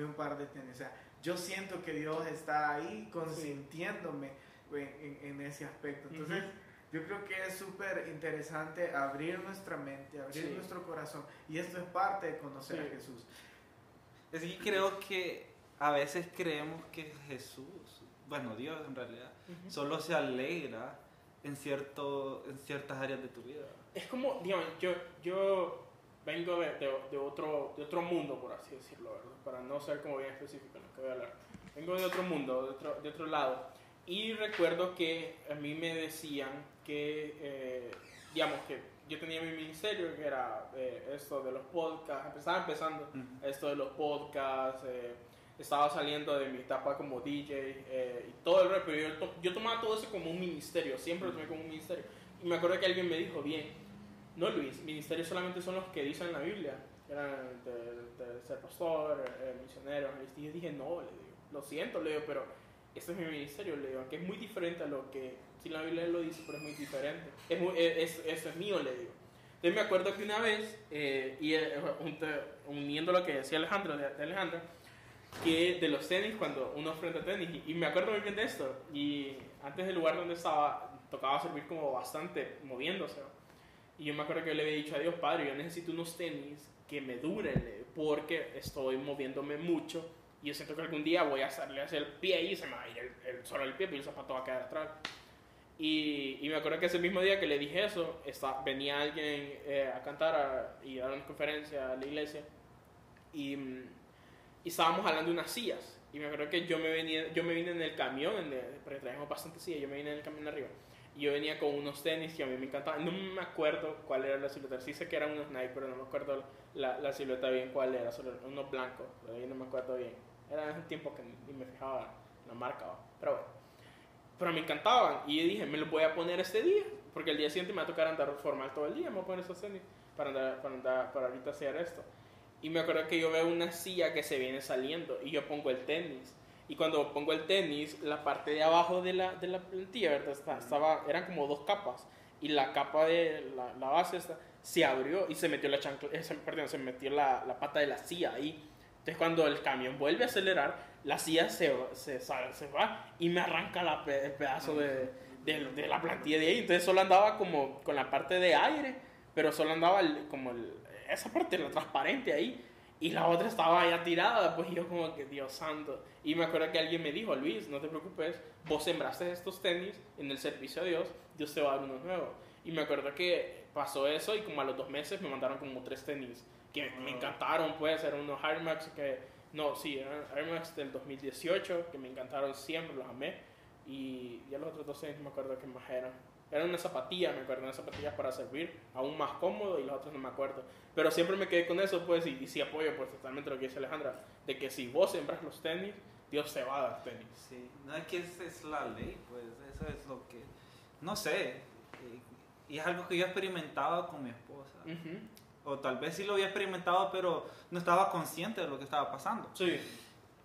S5: un par de tenis. O sea, yo siento que Dios está ahí consintiéndome en, en- en ese aspecto. Entonces, yo creo que es súper interesante abrir nuestra mente, abrir nuestro corazón. Y esto es parte de conocer a Jesús.
S4: Es que creo que a veces creemos que Jesús, bueno, Dios en realidad, Solo se alegra en, cierto, en ciertas áreas de tu vida.
S3: Es como, digamos, yo, yo vengo de, de, de otro, de otro mundo, por así decirlo, ¿verdad? Para no ser como bien específico en lo que voy a hablar. Vengo de otro mundo, de otro, de otro lado. Y recuerdo que a mí me decían que, eh, digamos, que yo tenía mi ministerio, que era eh, esto de los podcasts, estaba empezando esto de los podcasts, eh, estaba saliendo de mi etapa como DJ eh, y todo el resto, pero yo, to- yo tomaba todo eso como un ministerio, siempre lo tomé como un ministerio. Y me acuerdo que alguien me dijo, bien, no Luis, ministerios solamente son los que dicen en la Biblia, eran de, de ser pastor, eh, misionero, y yo dije, no, le digo, lo siento, le digo, pero este es mi ministerio, le digo, que es muy diferente a lo que, si la Biblia lo dice, pero es muy diferente, es, muy- es, eso es mío, le digo. Entonces me acuerdo que una vez, eh, y eh, uniendo lo que decía Alejandro, de, de Alejandro, que de los tenis, cuando uno frente a tenis, y, y me acuerdo muy bien de esto, y antes del lugar donde estaba, tocaba servir como bastante moviéndose, y yo me acuerdo que yo le había dicho a Dios, Padre, yo necesito unos tenis que me duren, porque estoy moviéndome mucho Y yo siento que algún día voy a hacerle hacia el pie y se me va a ir el, el solo el pie, pero el zapato va a quedar atrás. Y, y me acuerdo que ese mismo día que le dije eso, está, venía alguien eh, a cantar a- y a dar una conferencia a la iglesia. Y, mm, y estábamos hablando de unas sillas. Y me acuerdo que yo me, venía, yo me vine en el camión, en el- porque traemos bastante sillas, yo me vine en el camión arriba. Y yo venía con unos tenis que a mí me encantaban. No me acuerdo cuál era la silueta. Sí sé que eran unos Nike, pero no me acuerdo la, la silueta bien cuál era. Solo unos blancos, pero no me acuerdo bien. Era ese tiempo que ni me fijaba la marca. Pero bueno. Pero me encantaban. Y yo dije, me los voy a poner este día. Porque el día siguiente me va a tocar andar formal todo el día. Me voy a poner esos tenis para, andar, para, andar, para ahorita hacer esto. Y me acuerdo que yo veo una silla que se viene saliendo y yo pongo el tenis. Y cuando pongo el tenis, la parte de abajo de la, de la plantilla, ¿verdad? Está- Estaba, eran como dos capas. Y la capa de la, la base esta, se abrió y se metió la chancla, eh, perdón, se metió la, la pata de la silla ahí. Entonces cuando el camión vuelve a acelerar, la silla se, se, sale- se va y me arranca la el pedazo de, de, de la plantilla de ahí. Entonces solo andaba como con la parte de aire, pero solo andaba el- como el- esa parte, la transparente ahí. Y la otra estaba ya tirada, pues yo como que Dios santo. Y me acuerdo que alguien me dijo, Luis, no te preocupes, vos sembraste estos tenis en el servicio de Dios, Dios te va a dar unos nuevos. Y me acuerdo que pasó eso y como a los dos meses me mandaron como tres tenis que me encantaron, pues eran unos Air Max que, no, sí, eran Air Max del 2018 que me encantaron siempre, los amé. Y ya los otros dos tenis no me acuerdo qué más eran. Eran unas zapatillas, me acuerdo, unas zapatillas para servir aún más cómodo y los otros no me acuerdo. Pero siempre me quedé con eso, pues, y, y sí apoyo pues totalmente lo que dice Alejandra, de que si vos sembras los tenis, Dios te va a dar tenis.
S4: Sí, no es que esa es la ley, pues eso es lo que, no sé, eh, y es algo que yo he experimentado con mi esposa.
S3: Ujú.
S4: O tal vez sí lo había experimentado, pero no estaba consciente de lo que estaba pasando.
S3: Sí.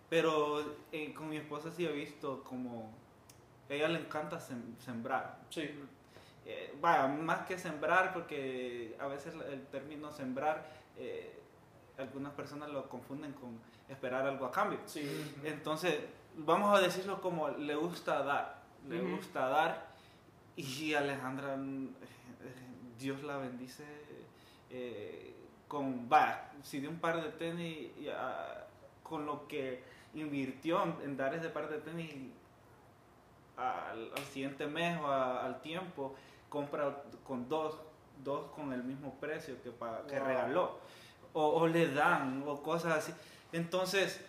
S4: Pero eh, con mi esposa sí he visto como a ella le encanta sem- sembrar.
S3: Sí.
S4: Eh, vaya, más que sembrar, porque a veces el término sembrar, eh, algunas personas lo confunden con esperar algo a cambio.
S3: Sí.
S4: Entonces, vamos a decirlo como le gusta dar, le gusta dar. Y Alejandra, eh, Dios la bendice eh, con, va, si de un par de tenis, y, ah, con lo que invirtió en, en dar ese par de tenis al, al siguiente mes o a- al tiempo, compra con dos, dos con el mismo precio que, que
S3: Wow.
S4: regaló. O, o le dan, o cosas así. Entonces,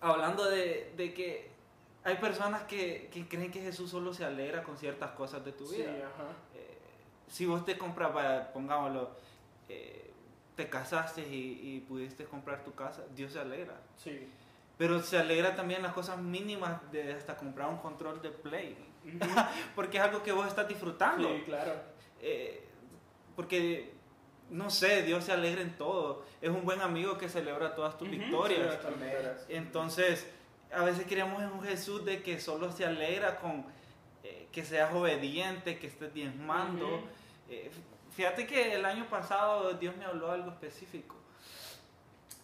S4: hablando de, de que hay personas que, que creen que Jesús solo se alegra con ciertas cosas de tu
S3: Sí,
S4: vida.
S3: ajá.
S4: Eh, si vos te compras, pongámoslo, eh, te casaste y, y pudiste comprar tu casa, Dios se alegra.
S3: Sí.
S4: Pero se alegra también las cosas mínimas de hasta comprar un control de play. Porque es algo que vos estás disfrutando.
S3: Sí, claro.
S4: Eh, porque, no sé, Dios se alegra en todo. Es un buen amigo que celebra todas tus
S3: Ujú,
S4: victorias.
S3: sí.
S4: Entonces, a veces queremos en un Jesús de que solo se alegra con eh, que seas obediente, que estés diezmando.
S3: Ujú.
S4: Eh, fíjate que el año pasado Dios me habló algo específico.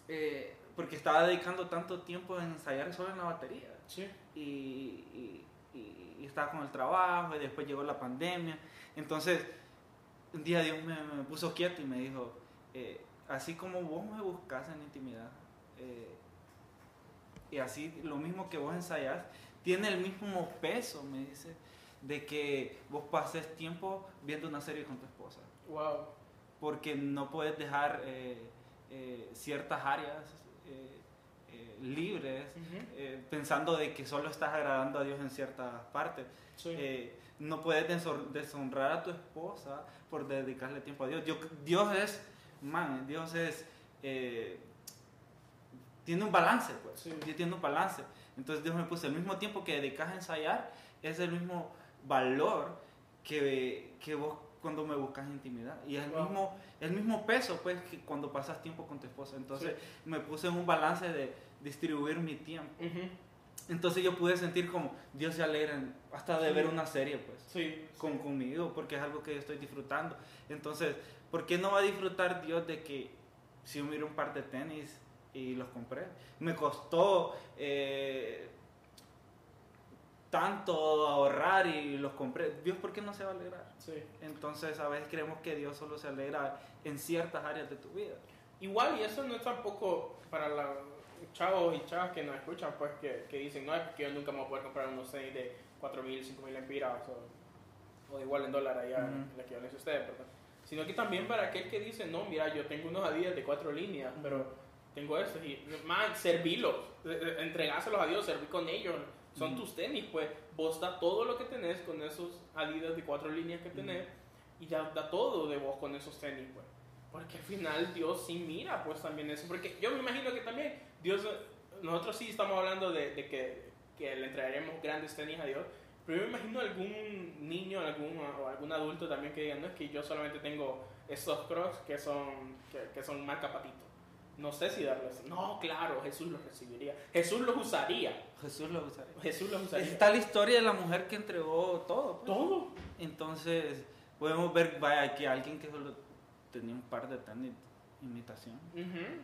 S4: Eh, porque estaba dedicando tanto tiempo en ensayar solo en la batería.
S3: Sí.
S4: Y, y- y- y estaba con el trabajo y después llegó la pandemia. Entonces, un día Dios me, me puso quieto y me dijo, eh, así como vos me buscas en intimidad, eh, y así lo mismo que vos ensayás, tiene el mismo peso, me dice, de que vos pases tiempo viendo una serie con tu esposa.
S3: Wow.
S4: Porque no puedes dejar eh, eh, ciertas áreas libres
S3: Ujú.
S4: eh, pensando de que solo estás agradando a Dios en ciertas partes.
S3: Sí.
S4: Eh, no puedes deshonrar a tu esposa por dedicarle tiempo a Dios. Dios, Dios es, man, Dios es, eh, tiene un balance, pues.
S3: Sí.
S4: Dios tiene un balance. Entonces Dios me puso el mismo tiempo que dedicas a ensayar, es el mismo valor que, que vos cuando me buscas intimidad. Y es el,
S3: Wow.
S4: mismo, el mismo peso, pues, que cuando pasas tiempo con tu esposa. Entonces me puse en un balance de distribuir mi tiempo. Entonces yo pude sentir como Dios se alegra hasta de
S3: Sí.
S4: ver una serie, pues,
S3: Sí.
S4: con, conmigo, porque es algo que yo estoy disfrutando. Entonces, ¿por qué no va a disfrutar Dios de que si yo miro un par de tenis y los compré? Me costó eh, tanto ahorrar y los compré. Dios, ¿por qué no se va a alegrar?
S3: Sí.
S4: Entonces, a veces creemos que Dios solo se alegra en ciertas áreas de tu vida.
S3: Igual, y eso no es tampoco para la, chavos y chavas que nos escuchan, pues que, que dicen, no, es que yo nunca me voy a poder comprar unos tenis de 4.000, 5.000 empiras o, o igual en dólar allá,
S4: Ujú.
S3: la equivalencia de ustedes, ¿verdad? Sino que también para aquel que dice, no, mira, yo tengo unos Adidas de cuatro líneas, pero tengo estos y, man, servilos, eh, eh, entregáselos a Dios, serví con ellos, son tus tenis, pues vos da todo lo que tenés con esos Adidas de cuatro líneas que tenés y ya da todo de vos con esos tenis, pues. Porque al final Dios sí mira, pues también eso. Porque yo me imagino que también Dios, nosotros sí estamos hablando de, de que, que le entregaremos grandes tenis a Dios. Pero yo me imagino algún niño algún, o algún adulto también que diga, no es que yo solamente tengo estos crocs que son, que, que son marca patito. No sé si darles. No, claro, Jesús los recibiría. Jesús los usaría.
S4: Jesús lo usaría.
S3: Jesús los usaría.
S4: Está la historia de la mujer que entregó todo. pues.
S3: todo.
S4: Entonces, podemos ver, vaya, que alguien que solo tenía un par de tenis de imitación,
S3: Ujú.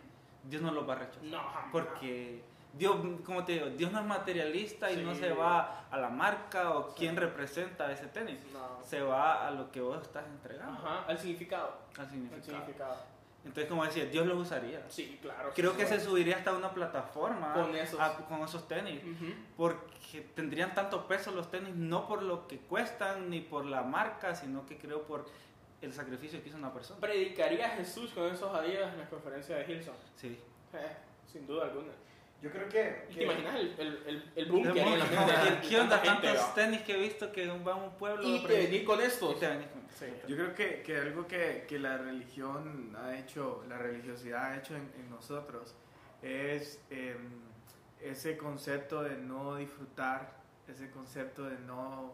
S4: Dios no los va a rechazar.
S3: No.
S4: Porque Dios, como te digo, Dios no es materialista y
S3: Sí.
S4: no se va a la marca o quién representa ese tenis.
S3: No.
S4: Se va a lo que vos estás entregando,
S3: Ajá, al significado.
S4: al
S3: Al
S4: significado. Entonces, como decía, Dios los usaría.
S3: Sí, claro.
S4: Creo
S3: sí,
S4: que se
S3: sí.
S4: subiría hasta una plataforma
S3: Con esos.
S4: a- con esos tenis. Porque tendrían tanto peso los tenis, no por lo que cuestan ni por la marca, sino que creo por el sacrificio que hizo una persona.
S3: ¿Predicaría Jesús con esos adidas en la conferencia de Hilson?
S4: Sí.
S3: Eh, sin duda alguna.
S5: Yo creo que...
S3: ¿Y
S5: que-
S3: te imaginas el, el, el, el boom que hay en la de
S4: ¿Qué onda?
S3: gente,
S4: Tantos tenis que he visto que van a un pueblo.
S3: Y te venís con estos.
S4: y te venís con-
S3: Sí.
S5: Yo creo que, que algo que, que la religión ha hecho, la religiosidad ha hecho en, en nosotros, es em, ese concepto de no disfrutar, ese concepto de no,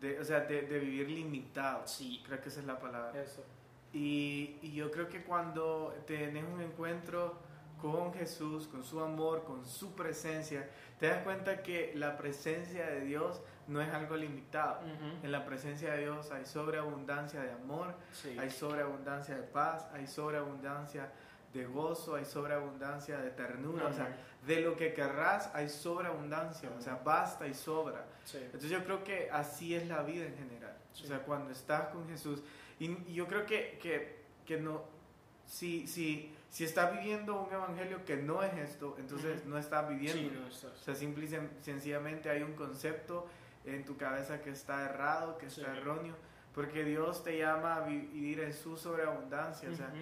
S5: de, o sea, de, de vivir limitado.
S3: Sí.
S5: Creo que esa es la palabra.
S3: Eso.
S5: Y, y yo creo que cuando tenés un encuentro con Jesús, con su amor, con su presencia, te das cuenta que la presencia de Dios no es algo limitado.
S3: Ujú.
S5: En la presencia de Dios hay sobreabundancia de amor,
S3: Sí.
S5: hay sobreabundancia de paz, hay sobreabundancia de gozo, hay sobreabundancia de ternura, o sea, de lo que querrás hay sobreabundancia, o sea, basta y sobra.
S3: Sí.
S5: Entonces yo creo que así es la vida en general,
S3: Sí.
S5: o sea, cuando estás con Jesús, y, y yo creo que, que, que no, si, si, si estás viviendo un evangelio que no es esto, entonces no estás viviendo.
S3: Sí, no estás.
S5: O sea, simple y sen- sencillamente hay un concepto en tu cabeza que está errado, que está erróneo, porque Dios te llama a vi- vivir en su sobreabundancia. O sea,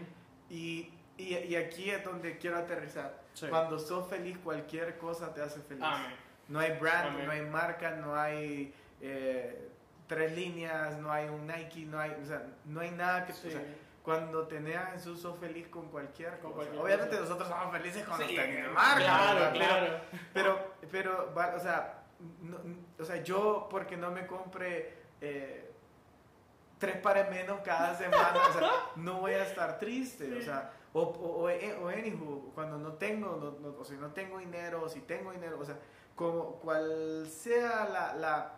S5: y, y, y aquí es donde quiero aterrizar.
S3: Sí.
S5: Cuando sos feliz, cualquier cosa te hace feliz.
S3: Amén.
S5: No hay brand,
S3: Amén.
S5: no hay marca, no hay eh, tres líneas, no hay un Nike, no hay, o sea, no hay nada que...
S3: Sí.
S5: o sea, cuando tenés a Jesús, sos feliz con cualquier
S3: Con
S5: cosa.
S3: cualquier
S5: Obviamente
S3: cosa.
S5: nosotros somos felices con
S3: Sí,
S5: marca.
S3: Claro, claro.
S5: Pero, pero, o sea, no- o sea, yo porque no me compre eh, tres pares menos cada semana, o sea, no voy a estar triste, o sea, o, o, o, eh, o anywho, cuando no tengo, no, no- o sea, no tengo dinero, o si tengo dinero, o sea, como cual sea la, la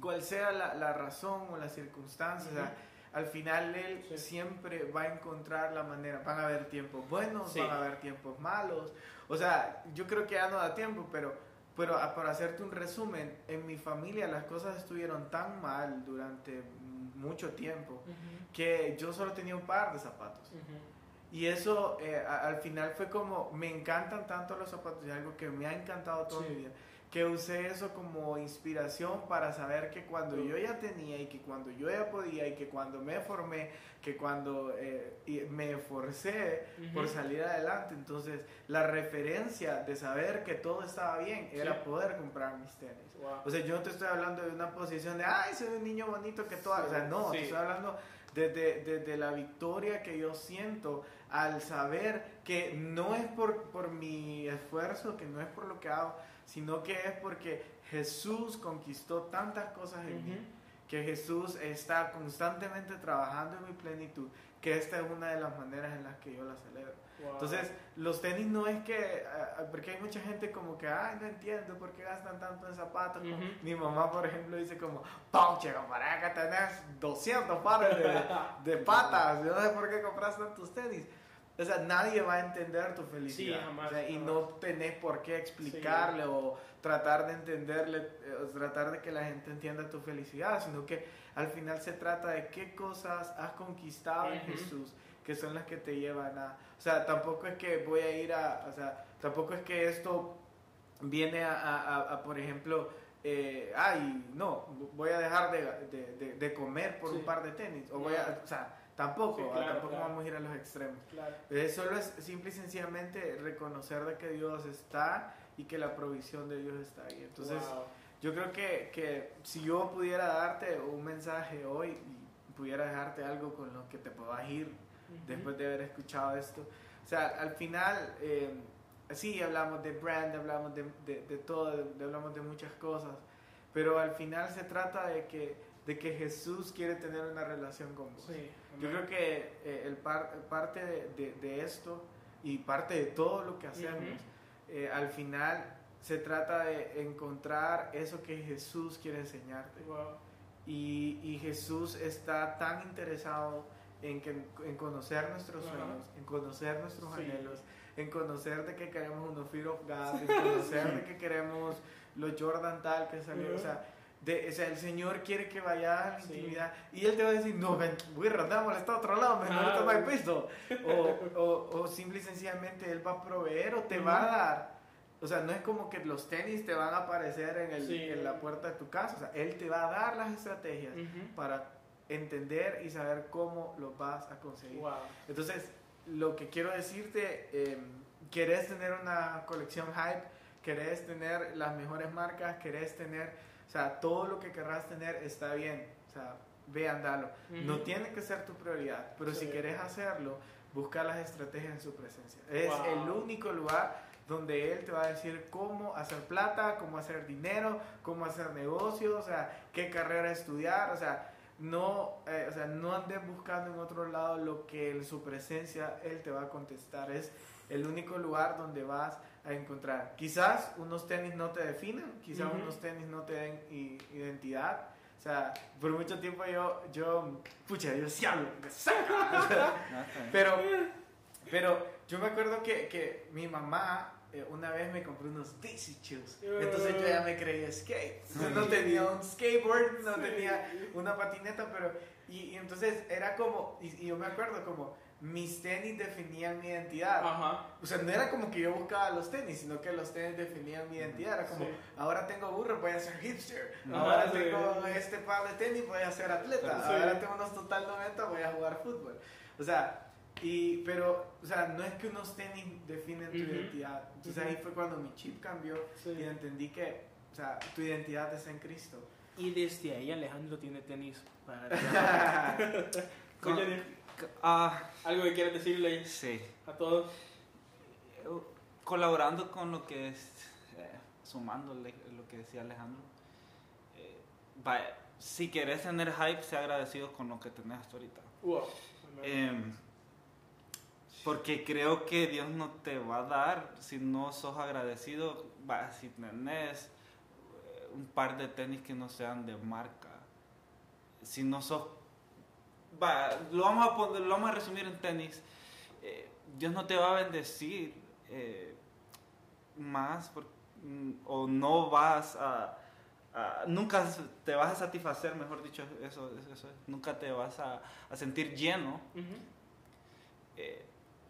S5: cual sea la, la razón o la circunstancia, o sea, al final él
S3: Sí.
S5: siempre va a encontrar la manera. Van a haber tiempos buenos,
S3: Sí.
S5: van a haber tiempos malos. O sea, yo creo que ya no da tiempo, pero, pero ah, para hacerte un resumen, en mi familia las cosas estuvieron tan mal durante mucho tiempo
S3: Ujú.
S5: que yo solo tenía un par de zapatos.
S3: Ujú.
S5: Y eso eh, a- al final fue como, me encantan tanto los zapatos, y algo que me ha encantado toda
S3: Sí.
S5: mi vida, que usé eso como inspiración para saber que cuando yo ya tenía y que cuando yo ya podía y que cuando me formé, que cuando eh, y me esforcé por
S3: Ujú.
S5: salir adelante, entonces la referencia de saber que todo estaba bien era
S3: Sí.
S5: poder comprar mis tenis.
S3: Wow.
S5: O sea, yo no te estoy hablando de una posición de, ay, soy un niño bonito que todo. O sea, no,
S3: Sí.
S5: te estoy hablando desde, desde la victoria que yo siento al saber que no es por, por mi esfuerzo, que no es por lo que hago, sino que es porque Jesús conquistó tantas cosas en mí, que Jesús está constantemente trabajando en mi plenitud, que esta es una de las maneras en las que yo la celebro.
S3: Wow.
S5: Entonces, los tenis no es que, ah, porque hay mucha gente como que, ay, no entiendo por qué gastan tanto en zapatos. Mi mamá, por ejemplo, dice como, Pauche, para acá tenés 200 pares de, de patas, yo no sé por qué compras tantos tenis. O sea, nadie va a entender tu felicidad.
S3: Sí, jamás,
S5: O sea, y no tenés por qué explicarle o tratar de entenderle, eh, o tratar de que la gente entienda tu felicidad, sino que al final se trata de qué cosas has conquistado en. Jesús que son las que te llevan a... O sea, tampoco es que voy a ir a... O sea, tampoco es que esto viene a, a, a, por ejemplo, eh, ay, no, voy a dejar de, de, de, comer por
S3: Sí.
S5: un par de tenis. O voy a... O sea, tampoco,
S3: Sí,
S5: ¿va?
S3: claro,
S5: tampoco
S3: claro.
S5: vamos a ir a los extremos.
S3: Claro.
S5: Eh, solo es simple y sencillamente reconocer de que Dios está y que la provisión de Dios está ahí. Entonces,
S3: Wow.
S5: yo creo que, que si yo pudiera darte un mensaje hoy y pudiera dejarte algo con lo que te puedas ir después de haber escuchado esto, o sea, al final, eh, sí, hablamos de brand, hablamos de, de, de todo, de- hablamos de muchas cosas, pero al final se trata de que, de que Jesús quiere tener una relación con vos.
S3: Sí.
S5: Yo creo que eh, el par- parte de, esto y parte de todo lo que hacemos, eh, al final se trata de encontrar eso que Jesús quiere enseñarte.
S3: Wow.
S5: Y, y Jesús está tan interesado en, que, en conocer nuestros sueños, en conocer nuestros
S3: Sí.
S5: anhelos, en conocer de que queremos unos Fear of God, en conocer de que queremos los Jordan tal que salió. O sea, de, o sea, el Señor quiere que vayas a la
S3: Sí.
S5: intimidad y Él te va a decir, no, ven, voy a andar a otro lado, men,
S3: Ah,
S5: no
S3: bueno.
S5: piso. O, o, o simple y sencillamente Él va a proveer o te va a dar. O sea, no es como que los tenis te van a aparecer en, el,
S3: Sí.
S5: en la puerta de tu casa. O sea, Él te va a dar las estrategias
S3: Ujú.
S5: para entender y saber cómo lo vas a conseguir.
S3: Wow.
S5: Entonces, lo que quiero decirte, eh, querés tener una colección hype, querés tener las mejores marcas, querés tener, o sea, todo lo que querrás tener está bien. O sea, ve, andalo. No
S3: Ujú.
S5: tiene que ser tu prioridad, pero
S3: Sí.
S5: si querés hacerlo, busca las estrategias en su presencia. Es
S3: Wow.
S5: el único lugar donde él te va a decir cómo hacer plata, cómo hacer dinero, cómo hacer negocios, o sea, qué carrera estudiar, o sea, no, eh, o sea, no andes buscando en otro lado lo que en su presencia él te va a contestar. Es el único lugar donde vas a encontrar. Quizás unos tenis no te definan, quizás
S3: Ujú.
S5: unos tenis no te den identidad. O sea, por mucho tiempo yo, yo, pucha, yo sí hablo, me saca. Pero, pero yo me acuerdo que, que mi mamá una vez me compró unos Daisy Shoes. Entonces yo ya me creía skate. No tenía un skateboard, no tenía una patineta, pero... Y, y entonces era como, y, y yo me acuerdo como, mis tenis definían mi identidad.
S3: Ajá.
S5: O sea, no era como que yo buscaba los tenis, sino que los tenis definían mi identidad. Era como,
S3: Sí.
S5: ahora tengo burro, voy a ser hipster.
S4: Ajá,
S5: Ahora
S3: sí.
S5: tengo este par de tenis, voy a ser atleta.
S3: Sí.
S5: Ahora tengo unos total 90, voy a jugar fútbol. O sea, y, pero, o sea, no es que unos tenis definen tu
S3: Ujú.
S5: identidad. Entonces
S3: Ujú.
S5: ahí fue cuando mi chip cambió
S3: Sí.
S5: y entendí que, o sea, tu identidad está en Cristo.
S1: Y desde ahí Alejandro tiene tenis para
S4: Con-
S3: Oye,
S4: Ah,
S3: algo que quieras decirle
S4: sí.
S3: a todos.
S4: Colaborando con lo que es, eh, sumándole lo que decía Alejandro, eh, vaya, si querés tener hype, sea agradecido con lo que tenés hasta ahorita.
S3: Wow.
S4: Em, porque creo que Dios no te va a dar si no sos agradecido. Va, si tenés eh, un par de tenis que no sean de marca, si no sos. Va, lo vamos a, poner, lo vamos a resumir en tenis. Eh, Dios no te va a bendecir eh, más mm, o no vas a, a- Nunca te vas a satisfacer, mejor dicho, eso, eso, eso, nunca te vas a, a sentir lleno eh,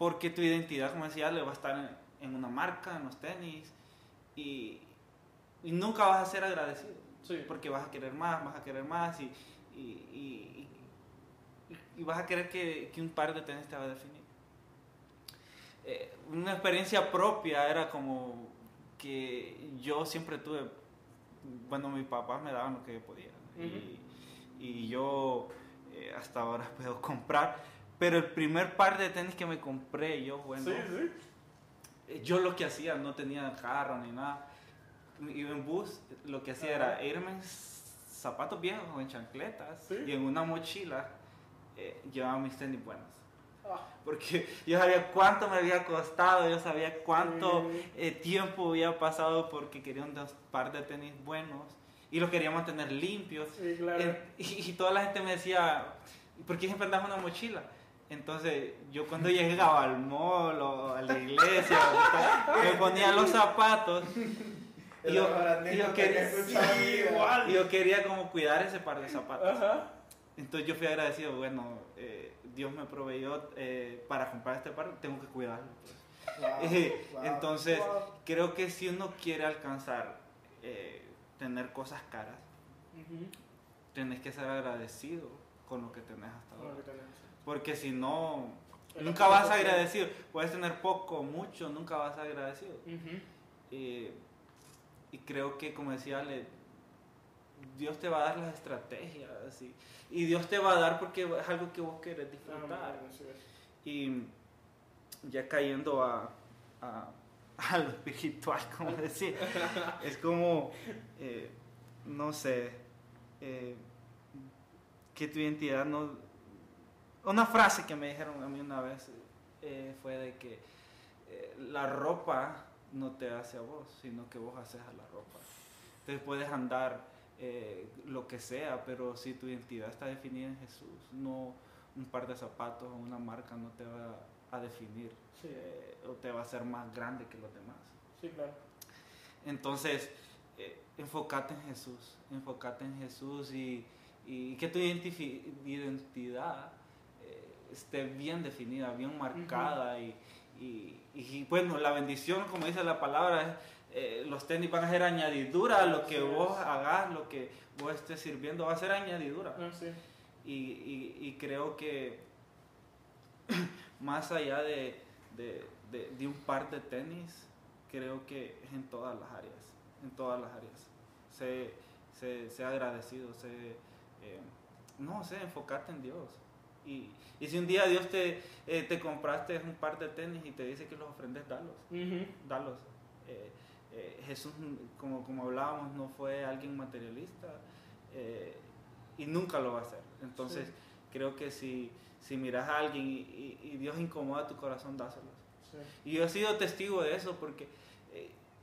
S4: porque tu identidad, como decía, le va a estar en, una marca, en los tenis, y, y nunca vas a ser agradecido,
S3: Sí.
S4: porque vas a querer más, vas a querer más, y, vas a querer que, que un par de tenis te va a definir. Eh, una experiencia propia era como que yo siempre tuve, bueno, mis papás me daban lo que yo podía, y, y yo eh, hasta ahora puedo comprar. Pero el primer par de tenis que me compré yo, bueno,
S3: Sí, sí.
S4: eh, yo lo que hacía, no tenía carro ni nada. Iba en bus, lo que hacía era irme en zapatos viejos o en chancletas
S3: Sí.
S4: y en una mochila eh, llevaba mis tenis buenos.
S3: Ah.
S4: Porque yo sabía cuánto me había costado, yo sabía cuánto
S3: Sí.
S4: eh, tiempo había pasado porque quería un par de tenis buenos y los quería mantener limpios.
S3: Sí, claro.
S4: En- y, y toda la gente me decía, ¿por qué siempre andas una mochila? Entonces, yo cuando llegaba al mall o a la iglesia, me ponía los zapatos. Y yo, y yo quería,
S5: Sí,
S4: y yo quería como cuidar ese par de zapatos.
S3: Ajá.
S4: Entonces yo fui agradecido, bueno, eh, Dios me proveyó eh, para comprar este par, tengo que cuidarlo. pues.
S3: Wow,
S4: Eh,
S3: wow,
S4: Entonces,
S3: wow.
S4: creo que si uno quiere alcanzar eh, tener cosas caras,
S3: Ujú.
S4: tenés que ser agradecido con lo que tenés hasta ahora.
S3: tenés.
S4: Porque si no,
S3: El
S4: nunca vas agradecido. Puedes tener poco, mucho, nunca vas agradecido. Eh, y creo que, como decía Ale, Dios te va a dar las estrategias y, y Dios te va a dar porque es algo que vos querés disfrutar.
S3: Ah, es.
S4: Y ya cayendo a, a, a lo espiritual, como decir, es como, eh, no sé, eh, que tu identidad no... Una frase que me dijeron a mí una vez eh, fue de que eh, la ropa no te hace a vos, sino que vos haces a la ropa. Entonces puedes andar eh, lo que sea, pero si tu identidad está definida en Jesús, no un par de zapatos o una marca no te va a definir
S3: Sí.
S4: o te va a hacer más grande que los demás.
S3: Sí, claro.
S4: Entonces, enfócate en Jesús, enfócate en Jesús y, y que tu identidad esté bien definida, bien marcada y, y- y, bueno, la bendición, como dice la palabra, eh, los tenis van a ser añadidura a lo que
S3: es.
S4: vos hagas, lo que vos estés sirviendo, va a ser añadidura.
S3: Ah, sí.
S4: Y, y- y creo que más allá de, de- de- de un par de tenis, creo que es en todas las áreas, en todas las áreas. Sé, sé- sé agradecido, sé, eh, no sé, enfocarte en Dios. Y, y si un día Dios te, eh, te compraste un par de tenis y te dice que los ofrendes, dalos. Eh, eh, Jesús, como, como hablábamos, no fue alguien materialista y nunca lo va a hacer. Entonces,
S3: Sí.
S4: creo que si, si miras a alguien y, y- y Dios incomoda tu corazón, dáselos.
S3: Sí.
S4: Y yo he sido testigo de eso porque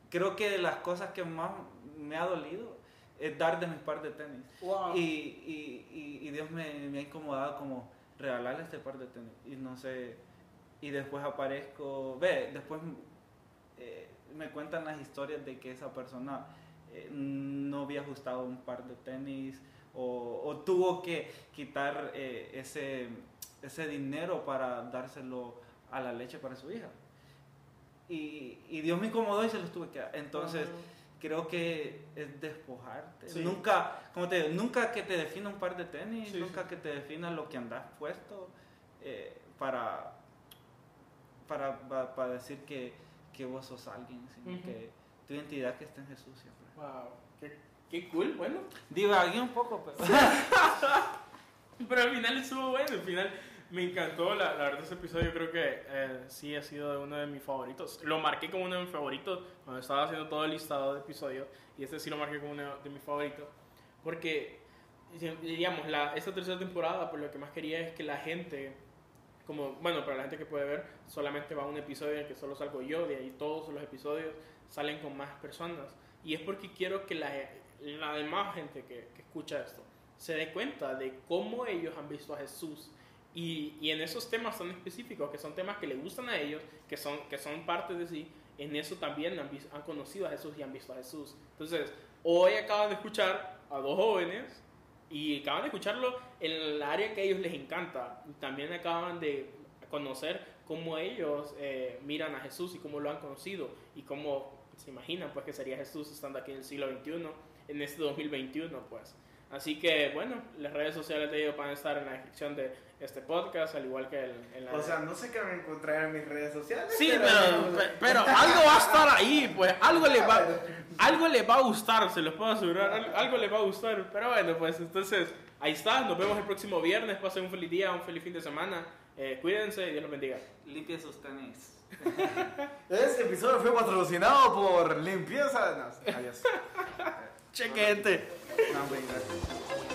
S4: creo que de las cosas que más me ha dolido es dar de mis par de tenis.
S3: Wow.
S4: Y, y- y- y Dios me, me ha incomodado como regalarle este par de tenis. Y no sé, y después aparezco, ve, después eh, me cuentan las historias de que esa persona eh, no había ajustado un par de tenis o, tuvo que quitar eh, ese, ese dinero para dárselo a la leche para su hija. Y, y Dios me incomodó y se los tuve que dar. Entonces, creo que es despojarte.
S3: Sí.
S4: Nunca, como te digo, nunca que te defina un par de tenis,
S3: Sí,
S4: nunca
S3: sí.
S4: que te defina lo que andas puesto eh, para, para, pa- para decir que, que vos sos alguien, sino que tu identidad que está en Jesús siempre.
S3: Wow. Qué, qué cool, bueno.
S4: Divagué un poco, pero...
S3: Pero al final estuvo bueno, al final me encantó, la, la verdad ese episodio creo que eh, sí ha sido uno de mis favoritos. Lo marqué como uno de mis favoritos cuando estaba haciendo todo el listado de episodios y este sí lo marqué como uno de mis favoritos. Porque, diríamos, la, esta tercera temporada, pues lo que más quería es que la gente, como, bueno, para la gente que puede ver, solamente va un episodio en el que solo salgo yo, de ahí todos los episodios salen con más personas. Y es porque quiero que la, la demás gente que, que escucha esto se dé cuenta de cómo ellos han visto a Jesús. Y, y en esos temas tan específicos, que son temas que le gustan a ellos, que son, que son parte de sí, en eso también han, vis- han conocido a Jesús y han visto a Jesús. Entonces, hoy acaban de escuchar a dos jóvenes y acaban de escucharlo en el área que a ellos les encanta. También acaban de conocer cómo ellos eh, miran a Jesús y cómo lo han conocido y cómo se imaginan pues que sería Jesús estando aquí en el siglo XXI, en este 2021 pues. Así que bueno, las redes sociales de ellos van a estar en la descripción de este podcast, al igual que el- en la...
S5: O sea, no sé qué me encontrar en mis redes sociales.
S3: Sí, pero, pe- pero algo va a estar ahí, pues algo le va, algo le va a gustar, se los puedo asegurar, al- algo le va a gustar. Pero bueno, pues entonces ahí está, nos vemos el próximo viernes, pasen un feliz día, un feliz fin de semana, Eh, cuídense y Dios los bendiga.
S4: Limpia sus tenis.
S5: Este episodio fue patrocinado por Limpieza. No, adiós.
S3: Chequete.
S5: No, hombre, gracias.